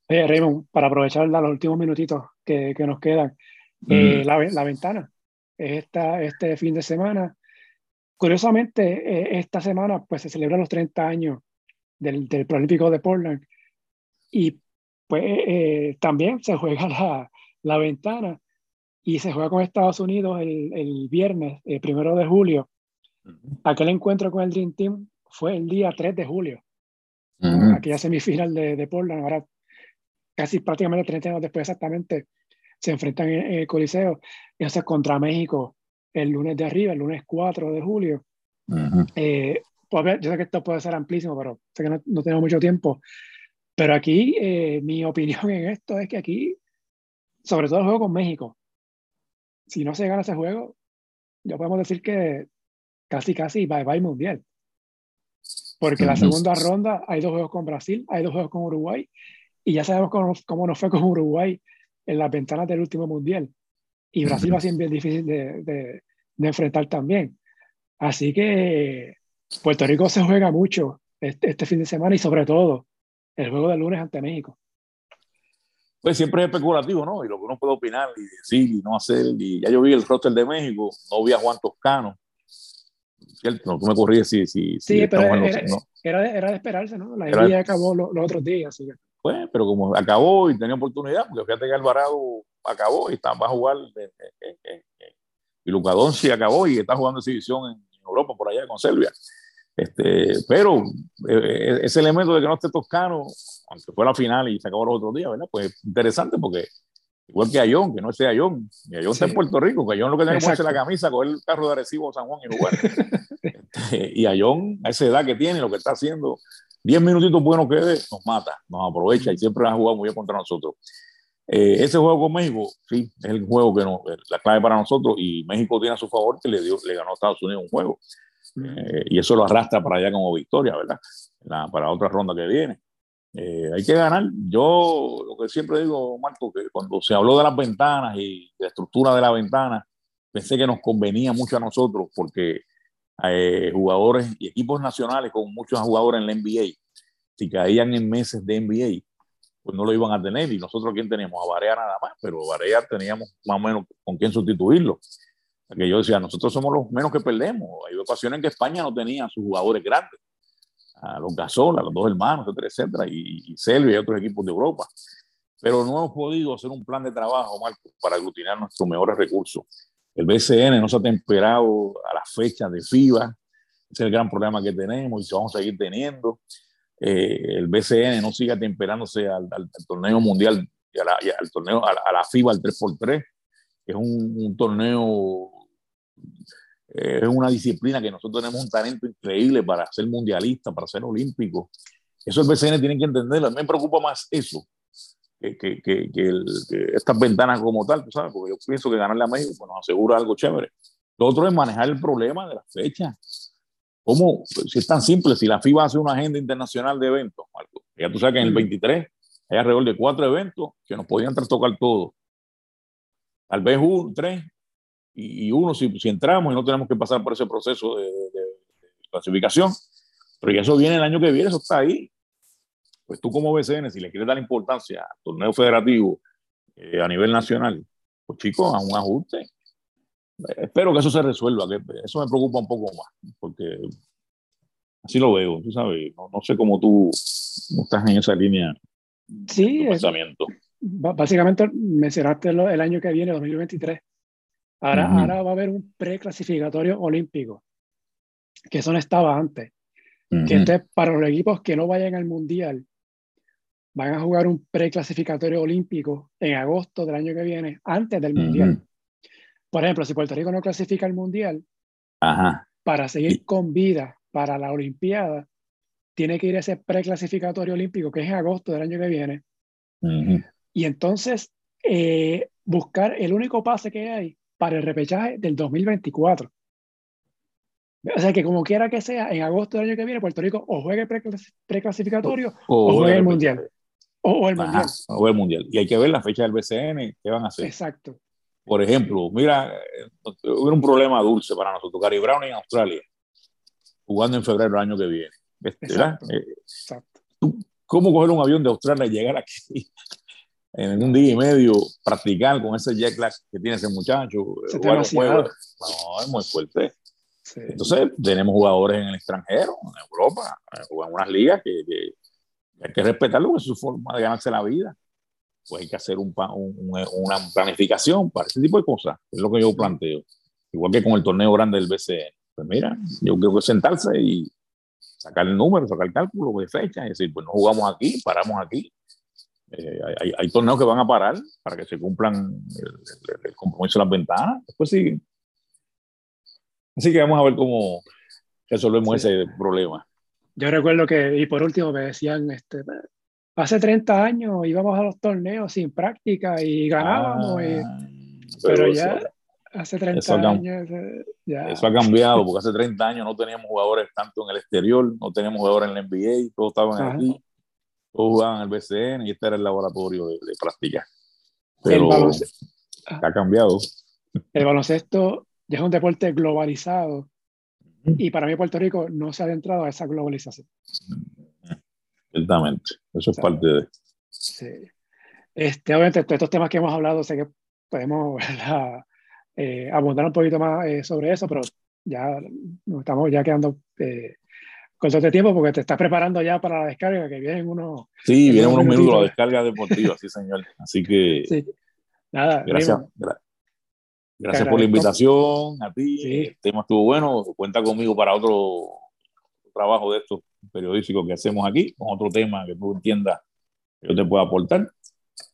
Oye, Raymond, para aprovechar los últimos minutitos que, que nos quedan, eh, la, la, ventana, esta, este fin de semana. Curiosamente, eh, esta semana pues se celebran los 30 años del, del Prolímpico de Portland y pues eh, también se juega la, la ventana y se juega con Estados Unidos el, el viernes, el primero de julio. Aquel encuentro con el Dream Team fue el día 3 de julio. Aquella semifinal de, de, Portland, ahora casi prácticamente 30 años después exactamente, se enfrentan en, el Coliseo. Y hace contra México el lunes de arriba, el lunes 4 de julio. eh, pues, yo sé que esto puede ser amplísimo, pero sé que no, no tenemos mucho tiempo. Pero aquí, eh, mi opinión en esto es que aquí, sobre todo el juego con México, si no se gana ese juego, ya podemos decir que casi, casi bye bye mundial. Porque la segunda ronda hay dos juegos con Brasil, hay dos juegos con Uruguay, y ya sabemos cómo, cómo nos fue con Uruguay en las ventanas del último mundial. Y Brasil va a ser bien difícil de, de, de, enfrentar también. Así que Puerto Rico se juega mucho este, este fin de semana y sobre todo el juego del lunes ante México pues siempre es especulativo, ¿no? Y lo que uno puede opinar y decir y no hacer. Y ya yo vi el roster de México, no vi a Juan Toscano. Cierto, tú me corrías si. si, sí, pero era, era, era, de esperarse, ¿no? La NBA acabó los, otros días. Así que. Pues, pero como acabó y tenía oportunidad, porque fíjate que Alvarado acabó y está, va a jugar. y Luca sí acabó y está jugando exhibición en Europa, por allá con Serbia. Este, pero eh, ese elemento de que no esté Toscano, aunque fue la final y se acabó los otros días, ¿verdad? Pues interesante porque igual que Ayón, que no esté Ayón, y Ayón está en Puerto Rico, que Ayón lo que tiene que ponerse la camisa, coger el carro de Arecibo San Juan y jugar. este, y Ayón, a esa edad que tiene, lo que está haciendo, 10 minutitos buenos que dé, nos mata, nos aprovecha y siempre ha jugado muy bien contra nosotros. Eh, ese juego con México, sí, es el juego que nos, la clave para nosotros y México tiene a su favor que le, dio, le ganó a Estados Unidos un juego. Eh, y eso lo arrastra para allá como victoria, ¿verdad? La, para otra ronda que viene. Eh, hay que ganar. Yo lo que siempre digo, Marco, que cuando se habló de las ventanas y de la estructura de la ventana, pensé que nos convenía mucho a nosotros porque eh, jugadores y equipos nacionales con muchos jugadores en la NBA, si caían en meses de NBA, pues no lo iban a tener. Y nosotros, ¿quién teníamos? A Barea nada más, pero Barea teníamos más o menos con quién sustituirlo que yo decía, nosotros somos los menos que perdemos. Hay ocasiones en que España no tenía sus jugadores grandes, a los Gasol, a los dos hermanos, etcétera, etcétera, y, y Serbia y otros equipos de Europa. Pero no hemos podido hacer un plan de trabajo, Marco, para aglutinar nuestros mejores recursos. El BCN no se ha temperado a las fechas de FIBA, es el gran problema que tenemos y vamos a seguir teniendo. Eh, el BCN no sigue temperándose al, al, torneo mundial y, a la, y al torneo, a a la FIBA, al 3x3, que es un, un torneo es una disciplina que nosotros tenemos un talento increíble para ser mundialista, para ser olímpico. Eso el BCN tiene que entenderlo. A mí me preocupa más eso que, que, que, que, estas ventanas como tal, sabes, porque yo pienso que ganarle a México pues, nos asegura algo chévere. Lo otro es manejar el problema de las fechas. ¿Cómo? Si es tan simple, si la FIBA hace una agenda internacional de eventos, Marco, ya tú sabes que en el 23 hay alrededor de cuatro eventos que nos podían trastocar todos. Tal vez un, tres, y, uno si, si, entramos y no tenemos que pasar por ese proceso de, de, clasificación, pero ya eso viene el año que viene, eso está ahí. Pues tú como BCN, si le quieres dar importancia al torneo federativo eh, a nivel nacional, pues chicos, a un ajuste. Espero que eso se resuelva, que eso me preocupa un poco más, porque así lo veo, tú sabes, no, no sé cómo tú estás en esa línea sí, de pensamiento. básicamente mencionaste el año que viene, 2023 Ahora, ahora va a haber un preclasificatorio olímpico, que eso no estaba antes. Que entonces, para los equipos que no vayan al mundial, van a jugar un preclasificatorio olímpico en agosto del año que viene, antes del mundial. Por ejemplo, si Puerto Rico no clasifica al mundial, para seguir con vida para la Olimpiada, tiene que ir a ese preclasificatorio olímpico que es en agosto del año que viene. Y entonces eh, buscar el único pase que hay para el repechaje del 2024. O sea que como quiera que sea, en agosto del año que viene, Puerto Rico o juegue el preclasificatorio o, juegue el mundial. O, el mundial. O el mundial. Y hay que ver la fecha del BCN, qué van a hacer. Exacto. Por ejemplo, mira, hubo un problema dulce para nosotros. Gary Brown en Australia, jugando en febrero del año que viene. Exacto. Eh, Exacto. ¿Cómo coger un avión de Australia y llegar aquí en un día y medio, practicar con ese jet lag que tiene ese muchacho? no, es muy fuerte. Entonces, tenemos jugadores en el extranjero, en Europa, en unas ligas que, hay que respetarlo, es su forma de ganarse la vida. Pues hay que hacer un, una planificación para ese tipo de cosas, es lo que yo planteo. Igual que con el torneo grande del BCN. Pues mira, yo creo que sentarse y sacar el número, sacar el cálculo de fecha y decir, pues no jugamos aquí, paramos aquí. Eh, hay, hay, torneos que van a parar para que se cumplan el, el compromiso de las ventanas. Después siguen. Así que vamos a ver cómo resolvemos ese problema. Yo recuerdo que, y por último, me decían, este, hace 30 años íbamos a los torneos sin práctica y ganábamos, ah, pero, ya hace 30 años... Eh, ya. Eso ha cambiado, porque hace 30 años no teníamos jugadores tanto en el exterior, no teníamos jugadores en la NBA, todos estaban aquí, todos jugaban el BCN y este era el laboratorio de, práctica. Pero ha cambiado. El baloncesto ya es un deporte globalizado y para mí Puerto Rico no se ha adentrado a esa globalización. Ciertamente, eso es parte de... Sí. Este, obviamente, todos estos temas que hemos hablado, sé que podemos eh, abundar un poquito más eh, sobre eso, pero ya nos estamos ya quedando eh, con todo este tiempo porque te estás preparando ya para la descarga, que vienen unos... Sí, vienen unos minutos la descarga deportiva, sí, señor. Así que... Sí. Nada, gracias. Gracias por la invitación, a ti. El tema estuvo bueno. Cuenta conmigo para otro trabajo de estos periodísticos que hacemos aquí, con otro tema que tú entiendas que yo te pueda aportar.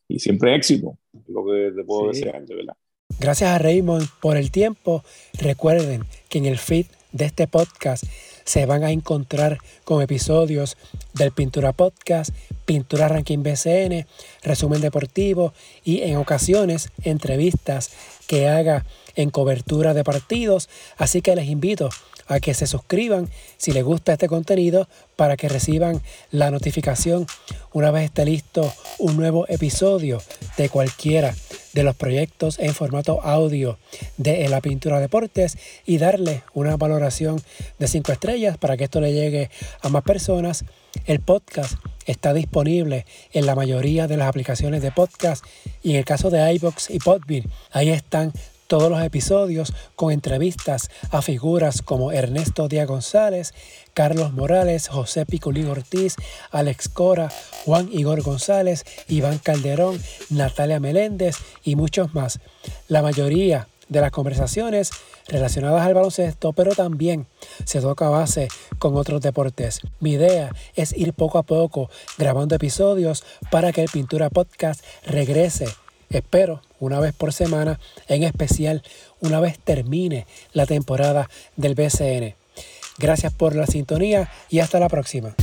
Y siempre éxito, lo que te puedo desear, de verdad. Gracias a Raymond por el tiempo. Recuerden que en el feed de este podcast se van a encontrar con episodios del Pintura Podcast, Pintura Ranking BCN, resumen deportivo y en ocasiones entrevistas que haga en cobertura de partidos. Así que les invito a que se suscriban si les gusta este contenido para que reciban la notificación una vez esté listo un nuevo episodio de cualquiera de los proyectos en formato audio de La Pintura Deportes y darle una valoración de 5 estrellas para que esto le llegue a más personas. El podcast está disponible en la mayoría de las aplicaciones de podcast y en el caso de iBox y Podbean, ahí están todos los episodios con entrevistas a figuras como Ernesto Díaz González, Carlos Morales, José Piculín Ortiz, Alex Cora, Juan Igor González, Iván Calderón, Natalia Meléndez y muchos más. La mayoría de las conversaciones relacionadas al baloncesto, pero también se toca base con otros deportes. Mi idea es ir poco a poco grabando episodios para que el Pintura Podcast regrese Espero una vez por semana, en especial una vez termine la temporada del BCN. Gracias por la sintonía y hasta la próxima.